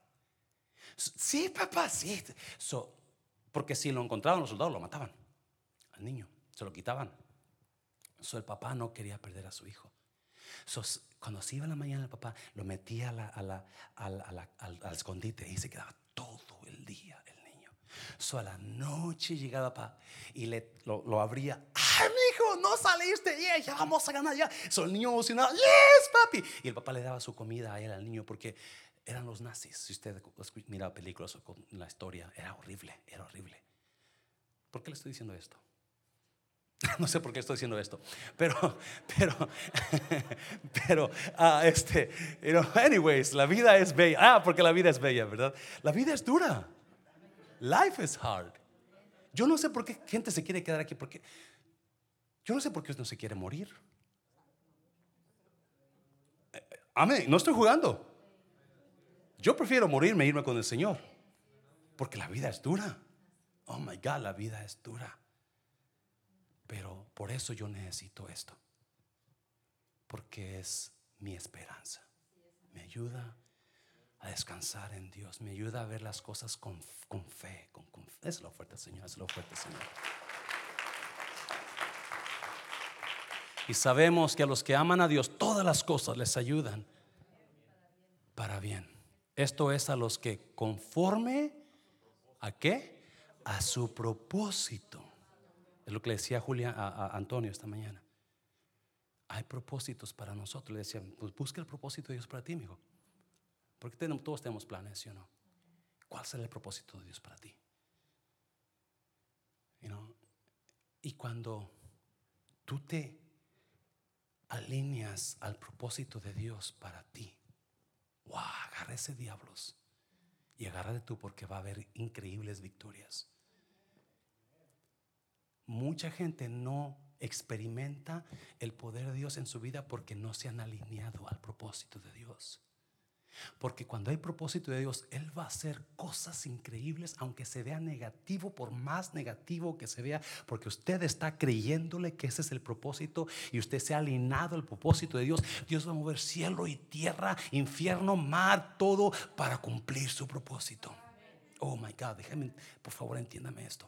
Sí, papá, sí. So, porque si lo encontraban los soldados, lo mataban al niño, se lo quitaban. So, el papá no quería perder a su hijo. So, cuando se iba en la mañana el papá, lo metía a la, al, escondite y se quedaba todo el día el niño. So, a la noche llegaba papá y le, lo, abría. ¡Ay, mi hijo, no saliste! ya vamos a ganar ya. So, el niño emocionado. ¡Yes, papi! Y el papá le daba su comida a él, al niño, porque eran los nazis. Si usted mira películas o la historia, era horrible, era horrible. ¿Por qué le estoy diciendo esto? No sé por qué estoy diciendo esto, pero, pero, pero, uh, este, you know, anyways, la vida es bella. Ah, porque la vida es bella, ¿verdad? La vida es dura. Life is hard. Yo no sé por qué gente se quiere quedar aquí, porque yo no sé por qué no se quiere morir. Amén, no estoy jugando. Yo prefiero morirme e irme con el Señor, porque la vida es dura. Oh my God, la vida es dura. Pero por eso yo necesito esto. Porque es mi esperanza. Me ayuda a descansar en Dios. Me ayuda a ver las cosas con, fe. Con, Es lo fuerte, Señor. Es lo fuerte, Señor. Y sabemos que a los que aman a Dios, todas las cosas les ayudan para bien. Esto es a los que conforme a qué? A su propósito es lo que le decía Julia a, Antonio esta mañana. Hay propósitos para nosotros. Le decía, pues busca el propósito de Dios para ti, amigo. Porque tenemos, todos tenemos planes, ¿sí o no? ¿Cuál será el propósito de Dios para ti? Y cuando tú te alineas al propósito de Dios para ti, wow, agarra ese diablos y de tú porque va a haber increíbles victorias mucha gente no experimenta el poder de Dios en su vida porque no se han alineado al propósito de Dios. Porque cuando hay propósito de Dios, Él va a hacer cosas increíbles, aunque se vea negativo, por más negativo que se vea, porque usted está creyéndole que ese es el propósito y usted se ha alineado al propósito de Dios. Dios va a mover cielo y tierra, infierno, mar, todo para cumplir su propósito. Oh my God, déjeme, por favor, entiéndame esto.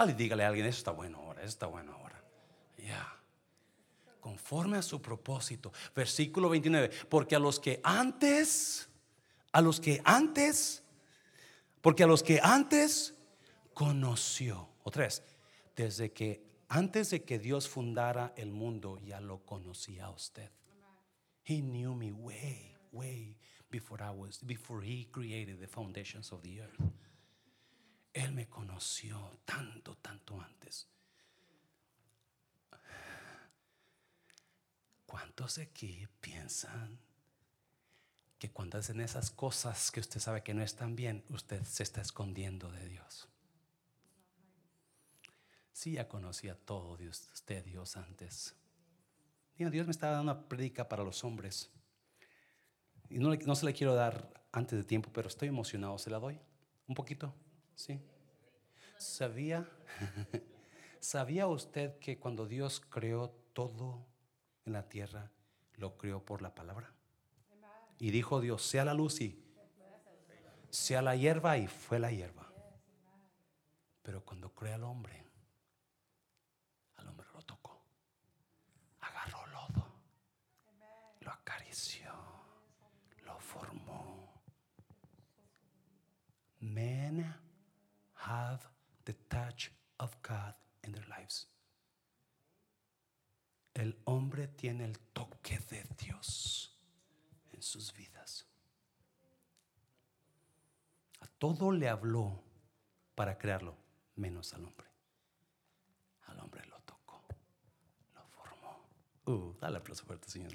Ale, dígale a alguien, eso está bueno ahora, eso está bueno ahora. Ya conforme a su propósito. Versículo 29, porque a los que antes, a los que antes, porque a los que antes conoció, otra vez, desde que antes de que Dios fundara el mundo, ya lo conocía usted. He knew me way, way before I was, before he created the foundations of the earth. Él me conoció tanto, tanto antes. ¿Cuántos aquí piensan que cuando hacen esas cosas que usted sabe que no están bien, usted se está escondiendo de Dios? Sí, ya conocía todo usted Dios antes. Dios me estaba dando una predica para los hombres. Y no, no se le quiero dar antes de tiempo, pero estoy emocionado. ¿Se la doy? ¿Un poquito? Sí. ¿Sabía? ¿Sabía usted que cuando Dios creó todo en la tierra lo creó por la palabra. Y dijo Dios, sea la luz y sea la hierba y fue la hierba. Pero cuando creó al hombre, al hombre lo tocó, agarró lodo, lo acarició, lo formó. Men have the touch of God in their lives el hombre tiene el toque de Dios en sus vidas. A todo le habló para crearlo, menos al hombre. Al hombre lo tocó, lo formó. Uh, dale aplauso fuerte, Señor.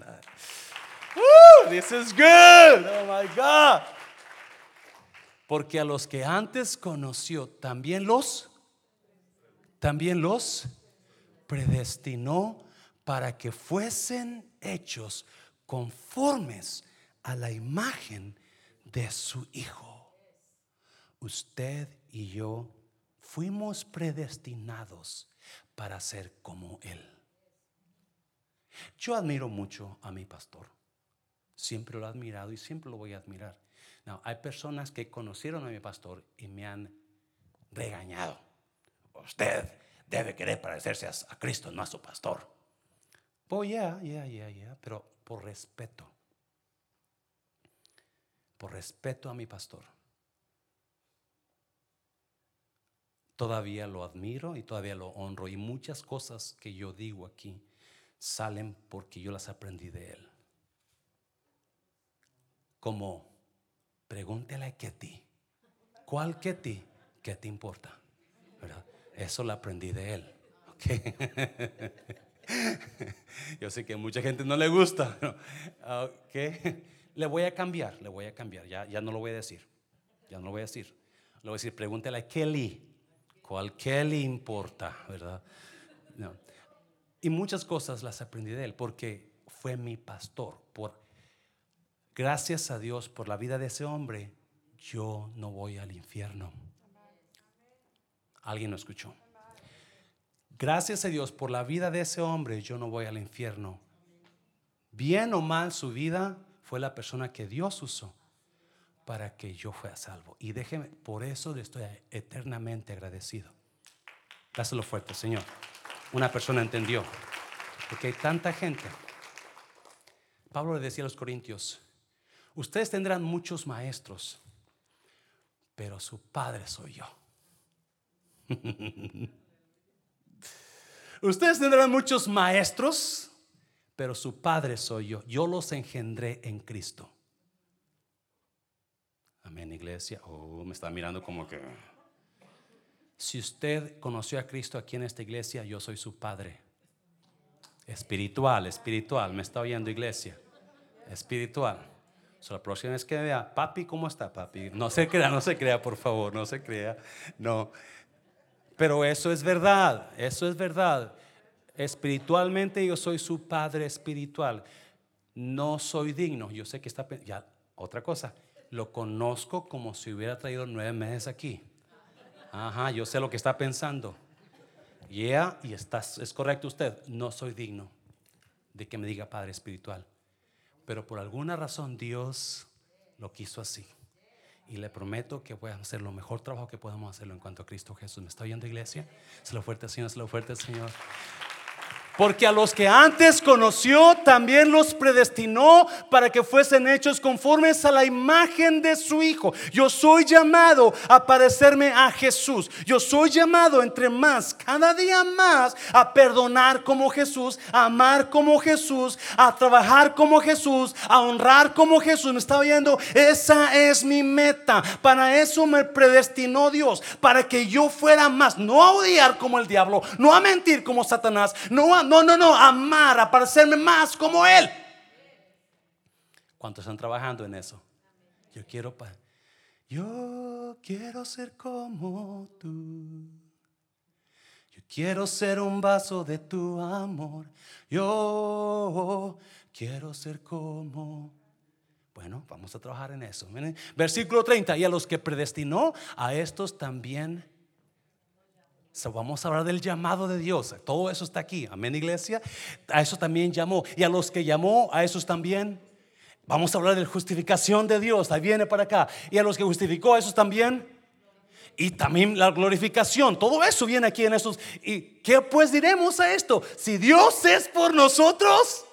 Uh, this is good. Oh my God. Porque a los que antes conoció, también los, también los predestinó para que fuesen hechos conformes a la imagen de su Hijo. Usted y yo fuimos predestinados para ser como Él. Yo admiro mucho a mi pastor. Siempre lo he admirado y siempre lo voy a admirar. Hay personas que conocieron a mi pastor y me han regañado. Usted debe querer parecerse a Cristo, no a su pastor. Oh, ya, ya, ya, ya, pero por respeto. Por respeto a mi pastor. Todavía lo admiro y todavía lo honro. Y muchas cosas que yo digo aquí salen porque yo las aprendí de él. Como, pregúntele a ti. ¿Cuál que ti? ¿Qué te importa? Eso lo aprendí de él. Okay. Yo sé que mucha gente no le gusta. Le voy a cambiar, le voy a cambiar. Ya, ya no lo voy a decir. Ya no lo voy a decir. Le voy a decir, pregúntale a Kelly. ¿Cuál Kelly importa? ¿Verdad? Y muchas cosas las aprendí de él porque fue mi pastor. Por, gracias a Dios por la vida de ese hombre, yo no voy al infierno. ¿Alguien lo escuchó? Gracias a Dios por la vida de ese hombre, yo no voy al infierno. Bien o mal su vida fue la persona que Dios usó para que yo fuera salvo. Y déjeme, por eso le estoy eternamente agradecido. Dáselo fuerte, Señor. Una persona entendió. Porque hay tanta gente. Pablo le decía a los corintios, ustedes tendrán muchos maestros, pero su padre soy yo. Ustedes tendrán muchos maestros, pero su padre soy yo. Yo los engendré en Cristo. Amén, iglesia. Oh, me está mirando como que. Si usted conoció a Cristo aquí en esta iglesia, yo soy su padre. Espiritual, espiritual. Me está oyendo, iglesia. Espiritual. La próxima vez que vea, papi, ¿cómo está, papi? No se crea, no se crea, por favor, no se crea. No. Pero eso es verdad, eso es verdad. Espiritualmente yo soy su padre espiritual. no soy digno. Yo sé que está, ya, otra cosa, lo conozco como si hubiera traído nueve meses aquí. Ajá, yo sé lo que está pensando. Yeah, y está, es correcto usted, no soy digno de que me diga Padre Espiritual. Pero por alguna razón Dios lo quiso así. Y le prometo que voy a hacer lo mejor trabajo que podamos hacerlo en cuanto a Cristo Jesús. ¿Me está oyendo iglesia? Se lo fuerte, Señor, se lo fuerte, Señor. Porque a los que antes conoció, también los predestinó para que fuesen hechos conformes a la imagen de su Hijo. Yo soy llamado a parecerme a Jesús. Yo soy llamado entre más, cada día más, a perdonar como Jesús, a amar como Jesús, a trabajar como Jesús, a honrar como Jesús. ¿Me está oyendo? Esa es mi meta. Para eso me predestinó Dios. Para que yo fuera más. No a odiar como el diablo, no a mentir como Satanás, no a no, no, no, amar, a parecerme más como Él. ¿Cuántos están trabajando en eso? Yo quiero, yo quiero ser como tú. Yo quiero ser un vaso de tu amor. Yo quiero ser como. Bueno, vamos a trabajar en eso. Versículo 30. Y a los que predestinó, a estos también vamos a hablar del llamado de Dios. Todo eso está aquí. Amén, iglesia. A eso también llamó. Y a los que llamó, a esos también. Vamos a hablar de la justificación de Dios. Ahí viene para acá. Y a los que justificó, a esos también. Y también la glorificación. Todo eso viene aquí en esos. ¿Y qué pues diremos a esto? Si Dios es por nosotros.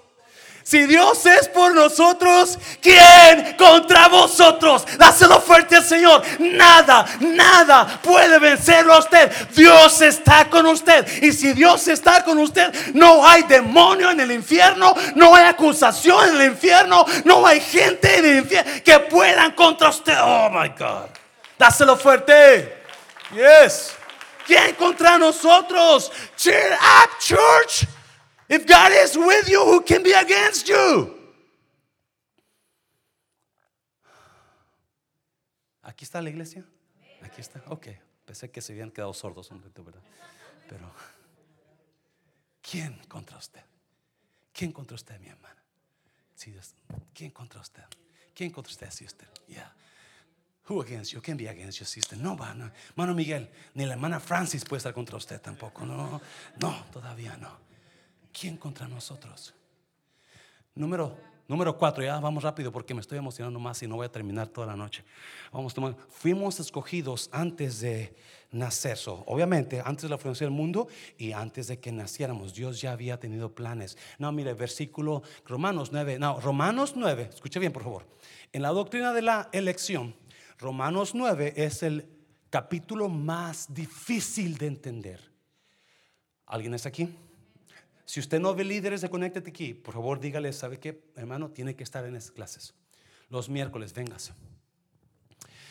Si Dios es por nosotros, ¿quién contra vosotros? Dáselo fuerte al Señor. Nada, nada puede vencerlo a usted. Dios está con usted. Y si Dios está con usted, no hay demonio en el infierno, no hay acusación en el infierno, no hay gente en el infierno que puedan contra usted. Oh my God. Dáselo fuerte. Yes. ¿Quién contra nosotros? Cheer up, church. If God is with you, who can be against you? ¿Aquí está la iglesia? Aquí está. Ok. Pensé que se habían quedado sordos un momento, ¿verdad? Pero, ¿quién contra usted? ¿Quién contra usted, mi hermana? ¿Quién contra usted? ¿Quién contra usted, sister? Yeah. Who against you? Can be against you, sister? No, mano. Mano Miguel, ni la hermana Francis puede estar contra usted tampoco. No, no, todavía no. ¿Quién contra nosotros? Número, número cuatro, ya vamos rápido porque me estoy emocionando más y no voy a terminar toda la noche. Vamos, tomar, fuimos escogidos antes de nacer. obviamente, antes de la fundación del mundo y antes de que naciéramos, Dios ya había tenido planes. No, mire, versículo Romanos 9, no, Romanos 9, escuche bien por favor. En la doctrina de la elección, Romanos 9 es el capítulo más difícil de entender. ¿Alguien está aquí? Si usted no ve líderes de Conéctate aquí, por favor dígale, ¿sabe qué, hermano? Tiene que estar en esas clases. Los miércoles, véngase.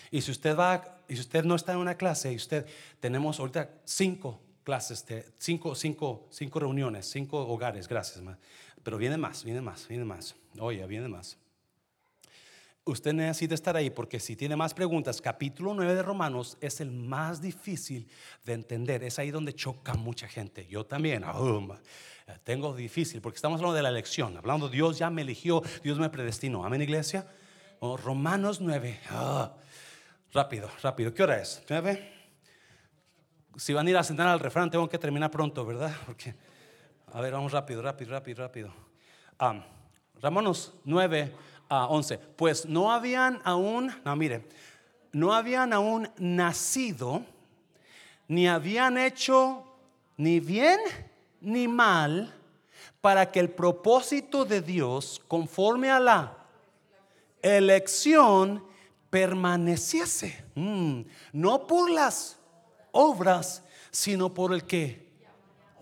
Y si usted va, y si usted no está en una clase, y usted, tenemos ahorita cinco clases, cinco, cinco, cinco reuniones, cinco hogares, gracias, pero viene más, viene más, viene más. Oye, viene más. Usted necesita estar ahí porque si tiene más preguntas, capítulo 9 de Romanos es el más difícil de entender. Es ahí donde choca mucha gente. Yo también. Oh, tengo difícil porque estamos hablando de la elección. Hablando, Dios ya me eligió, Dios me predestinó. Amén, iglesia. Oh, Romanos 9. Ah, rápido, rápido. ¿Qué hora es? ¿9? Si van a ir a sentar al refrán, tengo que terminar pronto, ¿verdad? Porque, a ver, vamos rápido, rápido, rápido, rápido. Ah, Romanos 9 a 11. Pues no habían aún, no mire, no habían aún nacido, ni habían hecho ni bien ni mal, para que el propósito de Dios, conforme a la elección, permaneciese. Mm, no por las obras, sino por el que.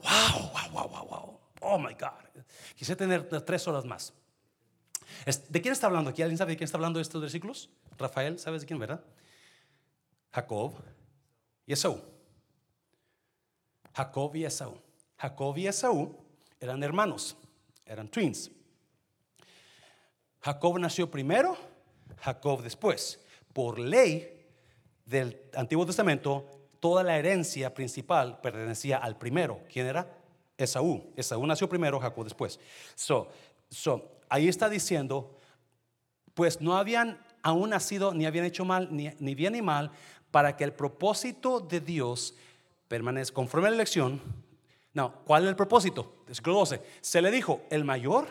Wow, wow, wow, wow, wow. Oh my God. Quise tener tres horas más. ¿De quién está hablando aquí? ¿Alguien sabe de quién está hablando estos versículos? Rafael, ¿sabes de quién, verdad? Jacob y Esaú. Jacob y Esaú. Jacob y Esaú eran hermanos, eran twins. Jacob nació primero, Jacob después. Por ley del Antiguo Testamento, toda la herencia principal pertenecía al primero. ¿Quién era? Esaú. Esaú nació primero, Jacob después. So, so ahí está diciendo, pues no habían aún nacido, ni habían hecho mal, ni, ni bien ni mal, para que el propósito de Dios permanezca conforme a la elección. No, ¿cuál es el propósito? Versículo 12. Se le dijo, el mayor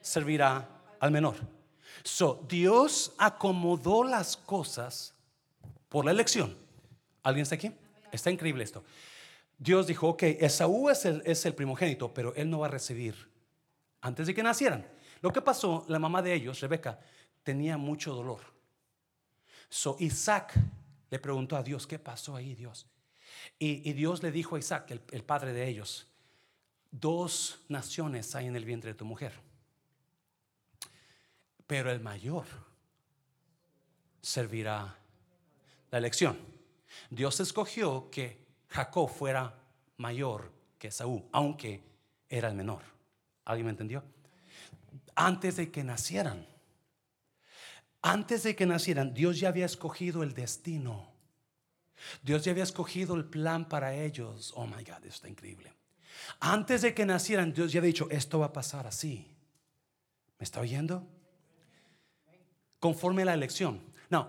servirá al menor. So, Dios acomodó las cosas por la elección. ¿Alguien está aquí? Está increíble esto. Dios dijo, ok, Esaú es el, es el primogénito, pero él no va a recibir antes de que nacieran. Lo que pasó, la mamá de ellos, Rebeca, tenía mucho dolor. So Isaac le preguntó a Dios, ¿qué pasó ahí, Dios? Y, Dios le dijo a Isaac, el, padre de ellos, dos naciones hay en el vientre de tu mujer, pero el mayor servirá la elección. Dios escogió que Jacob fuera mayor que Saúl, aunque era el menor. ¿Alguien me entendió? Antes de que nacieran, antes de que nacieran, Dios ya había escogido el destino. Dios ya había escogido el plan para ellos. Oh my God, esto está increíble. Antes de que nacieran, Dios ya había dicho, esto va a pasar así. ¿Me está oyendo? Conforme a la elección. No,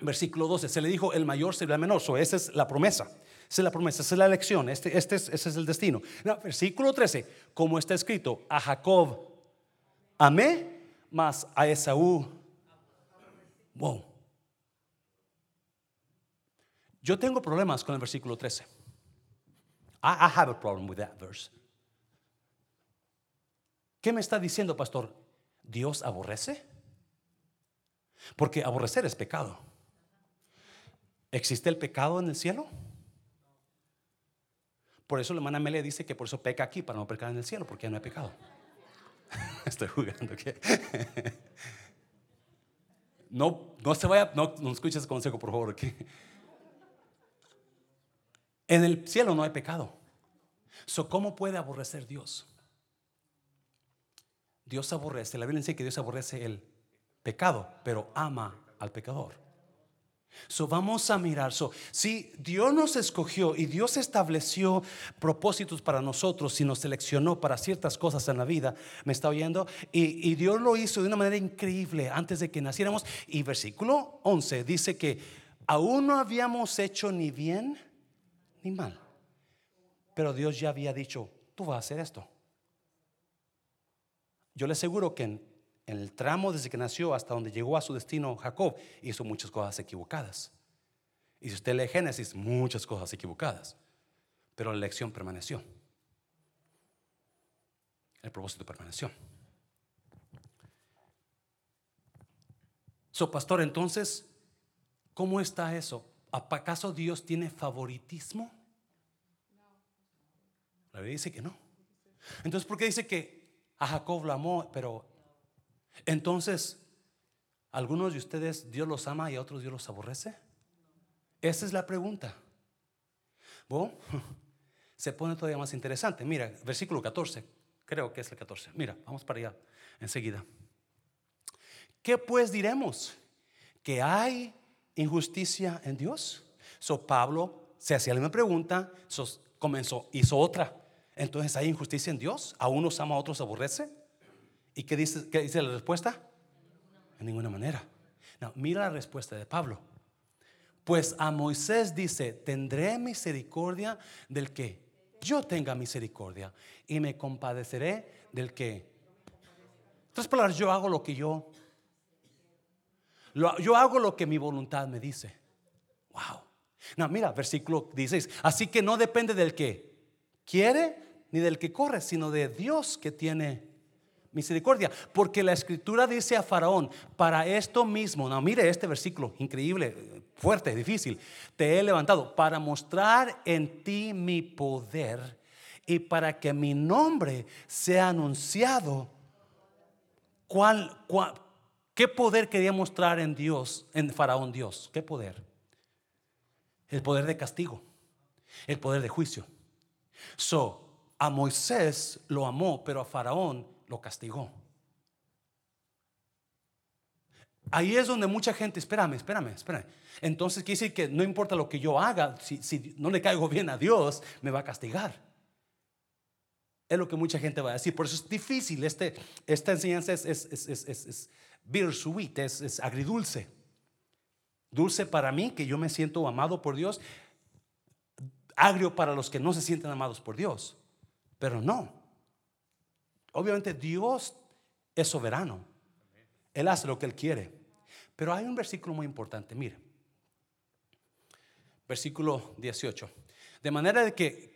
versículo 12, se le dijo, el mayor será el menor. So, esa es la promesa. Esa es la promesa, esa es la elección, este, este es, ese es el destino. No, versículo 13, como está escrito, a Jacob amé, mas a Esaú Wow. Yo tengo problemas con el versículo 13. I, have a problem with that verse. ¿Qué me está diciendo, pastor? ¿Dios aborrece? Porque aborrecer es pecado. ¿Existe el pecado en el cielo? Por eso la hermana Amelia dice que por eso peca aquí, para no pecar en el cielo, porque ya no hay pecado. Estoy jugando. ¿qué? No, no se vaya, no, no escuches consejo, por favor. En el cielo no hay pecado. So, ¿Cómo puede aborrecer Dios? Dios aborrece, la Biblia dice que Dios aborrece el pecado, pero ama al pecador. So, vamos a mirar. So, si Dios nos escogió y Dios estableció propósitos para nosotros y nos seleccionó para ciertas cosas en la vida, ¿me está oyendo? Y, y Dios lo hizo de una manera increíble antes de que naciéramos. Y versículo 11 dice que aún no habíamos hecho ni bien ni mal. Pero Dios ya había dicho, tú vas a hacer esto. Yo le aseguro que en en el tramo desde que nació hasta donde llegó a su destino Jacob, hizo muchas cosas equivocadas. Y si usted lee Génesis, muchas cosas equivocadas. Pero la elección permaneció. El propósito permaneció. So, pastor, entonces, ¿cómo está eso? ¿Acaso Dios tiene favoritismo? La Biblia dice que no. Entonces, ¿por qué dice que a Jacob lo amó, pero entonces, ¿algunos de ustedes Dios los ama y a otros Dios los aborrece? Esa es la pregunta. Bueno, se pone todavía más interesante. Mira, versículo 14, creo que es el 14. Mira, vamos para allá enseguida. ¿Qué pues diremos? ¿Que hay injusticia en Dios? So Pablo se hacía la misma pregunta, comenzó, hizo otra. Entonces, ¿hay injusticia en Dios? ¿A unos ama, a otros aborrece? ¿Y qué dice, qué dice la respuesta? En ninguna manera. No, mira la respuesta de Pablo. Pues a Moisés dice, tendré misericordia del que yo tenga misericordia y me compadeceré del que. Entonces, palabras, yo hago lo que yo. yo hago lo que mi voluntad me dice. Wow. No, mira, versículo 16. Así que no depende del que quiere ni del que corre, sino de Dios que tiene misericordia. Porque la escritura dice a Faraón, para esto mismo, no, mire este versículo, increíble, fuerte, difícil, te he levantado para mostrar en ti mi poder y para que mi nombre sea anunciado. ¿Cuál, qué poder quería mostrar en Dios, en Faraón Dios? ¿Qué poder? El poder de castigo, el poder de juicio. So, a Moisés lo amó, pero a Faraón lo castigó. Ahí es donde mucha gente, espérame, espérame, espérame. Entonces quiere decir que no importa lo que yo haga, si, no le caigo bien a Dios, me va a castigar. Es lo que mucha gente va a decir. Por eso es difícil. Este, esta enseñanza es, es, es, es, es, es bittersweet, es, es agridulce. Dulce para mí, que yo me siento amado por Dios. Agrio para los que no se sienten amados por Dios. Pero no. Obviamente Dios es soberano. Él hace lo que Él quiere. Pero hay un versículo muy importante. Mire. Versículo 18. De manera de que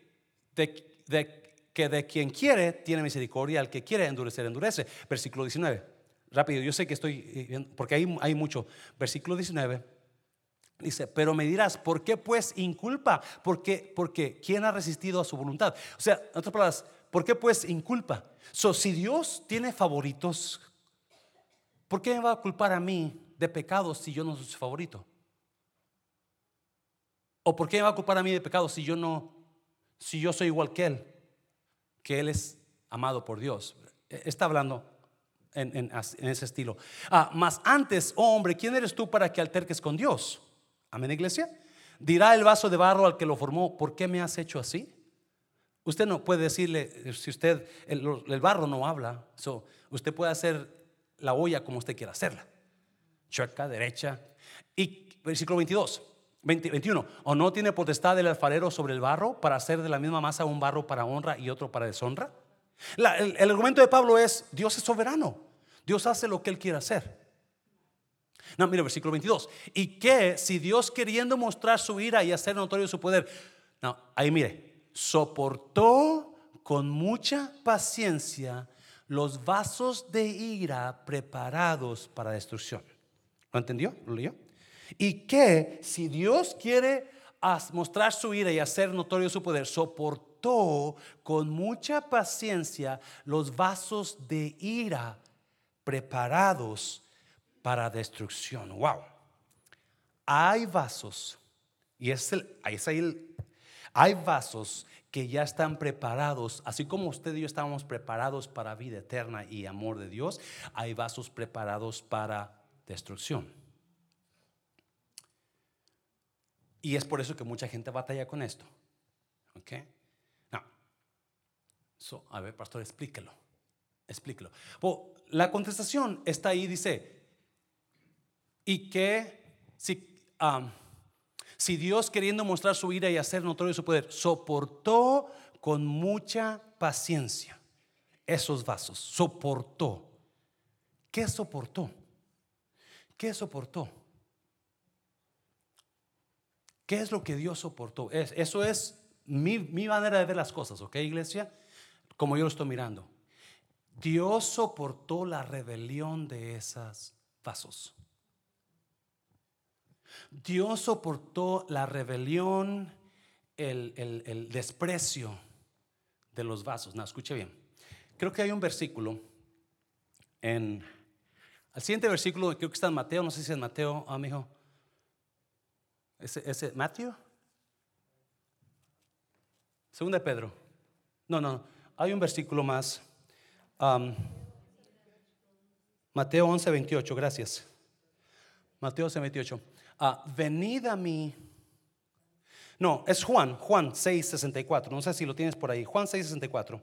de, que de quien quiere tiene misericordia, al que quiere endurecer, endurece. Versículo 19. Rápido, yo sé que estoy, porque hay, hay mucho. Versículo 19. Dice, pero me dirás, ¿por qué pues inculpa? Porque, porque ¿quién ha resistido a su voluntad? O sea, en otras palabras, ¿por qué pues inculpa? So, si Dios tiene favoritos, ¿por qué me va a culpar a mí de pecados si yo no soy su favorito? ¿O por qué me va a culpar a mí de pecados si yo no, si yo soy igual que Él? Que Él es amado por Dios. E, está hablando en, ese estilo. Ah, más antes, oh hombre, ¿quién eres tú para que alterques con Dios? Amén, iglesia. Dirá el vaso de barro al que lo formó, ¿por qué me has hecho así? Usted no puede decirle, si usted, el, barro no habla, usted puede hacer la olla como usted quiera hacerla chueca, derecha. Y versículo 22, 21, ¿o no tiene potestad el alfarero sobre el barro para hacer de la misma masa un barro para honra y otro para deshonra? el, argumento de Pablo es, Dios es soberano, Dios hace lo que él quiere hacer. No, mira, versículo 22, y que si Dios queriendo mostrar su ira y hacer notorio su poder, no, ahí mire, soportó con mucha paciencia los vasos de ira preparados para destrucción. ¿Lo entendió? ¿Lo leyó? Y que si Dios quiere mostrar su ira y hacer notorio su poder, soportó con mucha paciencia los vasos de ira preparados para destrucción. Wow. Hay vasos, y es el, es ahí hay vasos que ya están preparados, así como usted y yo estábamos preparados para vida eterna y amor de Dios, hay vasos preparados para destrucción. Y es por eso que mucha gente batalla con esto. ¿Ok? No. a ver, pastor, explíquelo. Explíquelo. la contestación está ahí, dice, y que si, si Dios queriendo mostrar su ira y hacer notorio su poder, soportó con mucha paciencia esos vasos, soportó. ¿Qué soportó? ¿Qué soportó? ¿Qué es lo que Dios soportó? eso es mi, manera de ver las cosas, ¿ok, iglesia? Como yo lo estoy mirando. Dios soportó la rebelión de esos vasos. Dios soportó la rebelión, el, el, desprecio de los vasos. No, escuche bien. Creo que hay un versículo en el siguiente versículo, creo que está en Mateo, no sé si es Mateo, amigo. ¿Ese, ese Matthew? Segunda Pedro. No, no, hay un versículo más. Mateo 11, 28, gracias. Mateo 11, 28. Ah, venid a mí. No, es Juan, Juan 6, 64. No sé si lo tienes por ahí. Juan 6, 64.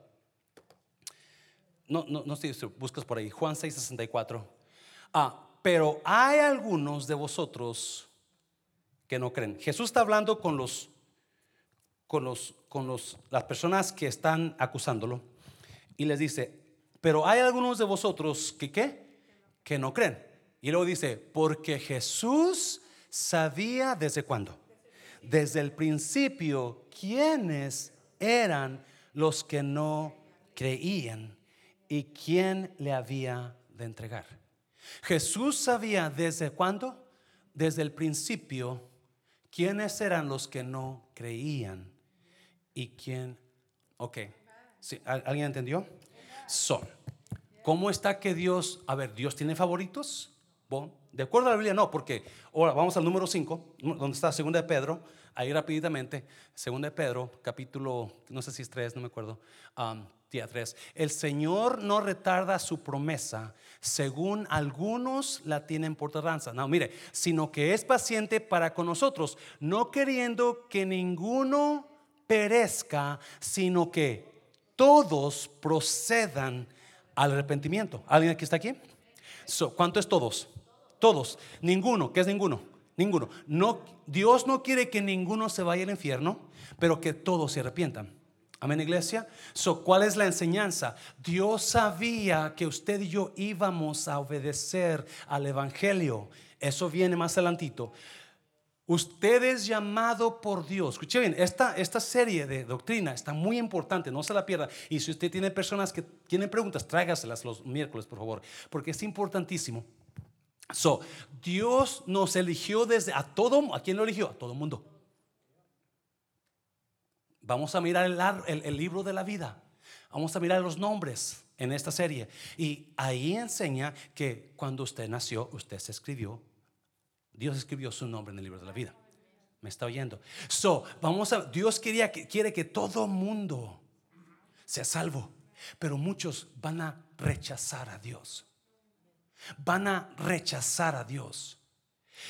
No, no, no si buscas por ahí. Juan 6, 64. Ah, pero hay algunos de vosotros que no creen. Jesús está hablando con los, con los, con los, las personas que están acusándolo y les dice, pero hay algunos de vosotros que qué, que no creen. Y luego dice, porque Jesús sabía desde cuándo, desde el principio, quiénes eran los que no creían y quién le había de entregar. Jesús sabía desde cuándo, desde el principio, quiénes eran los que no creían y quién. Ok, ¿alguien entendió? Son. ¿Cómo está que Dios, a ver, Dios tiene favoritos? De acuerdo a la Biblia, no, porque ahora vamos al número 5, donde está segunda de Pedro, ahí rapidamente, segunda de Pedro, capítulo, no sé si es 3, no me acuerdo. Um, 3. El Señor no retarda su promesa, según algunos la tienen por tardanza. No, mire, sino que es paciente para con nosotros, no queriendo que ninguno perezca, sino que todos procedan al arrepentimiento. ¿Alguien aquí está aquí? So, ¿Cuánto es todos? Todos. Ninguno. ¿Qué es ninguno? Ninguno. No, Dios no quiere que ninguno se vaya al infierno, pero que todos se arrepientan. Amén, iglesia. So, ¿cuál es la enseñanza? Dios sabía que usted y yo íbamos a obedecer al evangelio. Eso viene más adelantito. Usted es llamado por Dios. Escuche bien, esta, esta serie de doctrina está muy importante, no se la pierda. Y si usted tiene personas que tienen preguntas, tráigaselas los miércoles, por favor, porque es importantísimo. So, Dios nos eligió desde a todo, ¿a quién lo eligió? A todo mundo. Vamos a mirar el, el libro de la vida. Vamos a mirar los nombres en esta serie. Y ahí enseña que cuando usted nació, usted se escribió Dios escribió su nombre en el libro de la vida. ¿Me está oyendo? So, vamos a, Dios quería, quiere que todo mundo sea salvo, pero muchos van a rechazar a Dios. Van a rechazar a Dios.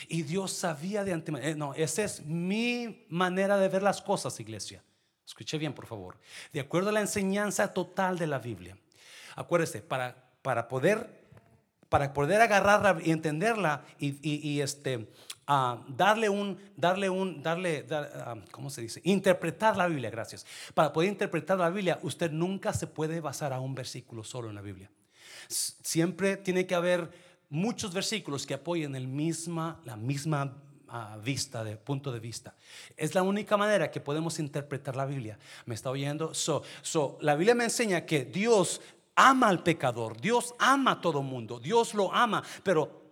Y Dios sabía de antemano. Eh, no, esa es mi manera de ver las cosas, iglesia. Escuche bien, por favor. De acuerdo a la enseñanza total de la Biblia. Acuérdese, para, para poder para poder agarrarla y entenderla y, este, ah, darle un, darle un, darle, ah, ¿cómo se dice? Interpretar la Biblia, gracias. Para poder interpretar la Biblia, usted nunca se puede basar a un versículo solo en la Biblia. Siempre tiene que haber muchos versículos que apoyen el misma, la misma ah, vista, de punto de vista. Es la única manera que podemos interpretar la Biblia. ¿Me está oyendo? So, la Biblia me enseña que Dios ama al pecador, Dios ama a todo mundo, Dios lo ama, pero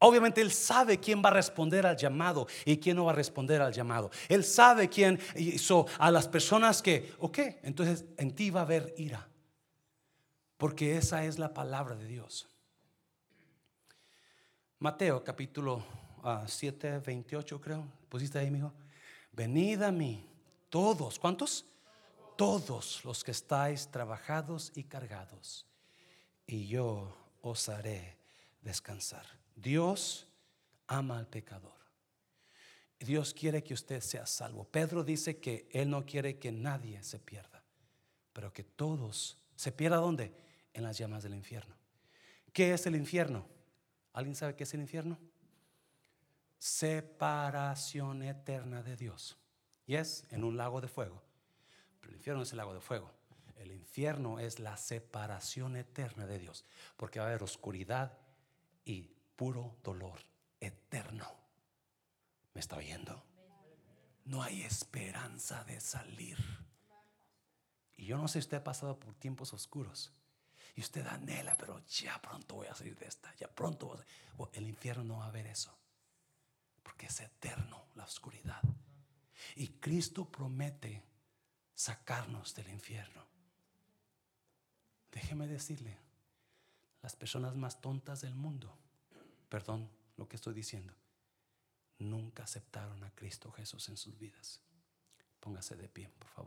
Obviamente Él sabe quién va a responder al llamado y quién no va a responder al llamado. Él sabe quién hizo a las personas que, ok, entonces en ti va a haber ira. Porque esa es la palabra de Dios. Mateo capítulo 7, ah, 28 creo. ¿Pusiste ahí, mijo? Venid a mí, todos. ¿Cuántos? todos los que estáis trabajados y cargados, y yo os haré descansar. Dios ama al pecador. Dios quiere que usted sea salvo. Pedro dice que Él no quiere que nadie se pierda, pero que todos se pierda ¿dónde? En las llamas del infierno. ¿Qué es el infierno? ¿Alguien sabe qué es el infierno? Separación eterna de Dios. Y es en un lago de fuego el infierno es el lago de fuego. El infierno es la separación eterna de Dios. Porque va a haber oscuridad y puro dolor eterno. ¿Me está oyendo? No hay esperanza de salir. Y yo no sé si usted ha pasado por tiempos oscuros. Y usted anhela, pero ya pronto voy a salir de esta. Ya pronto El infierno no va a haber eso. Porque es eterno la oscuridad. Y Cristo promete sacarnos del infierno. Déjeme decirle, las personas más tontas del mundo, perdón lo que estoy diciendo, nunca aceptaron a Cristo Jesús en sus vidas. Póngase de pie, por favor.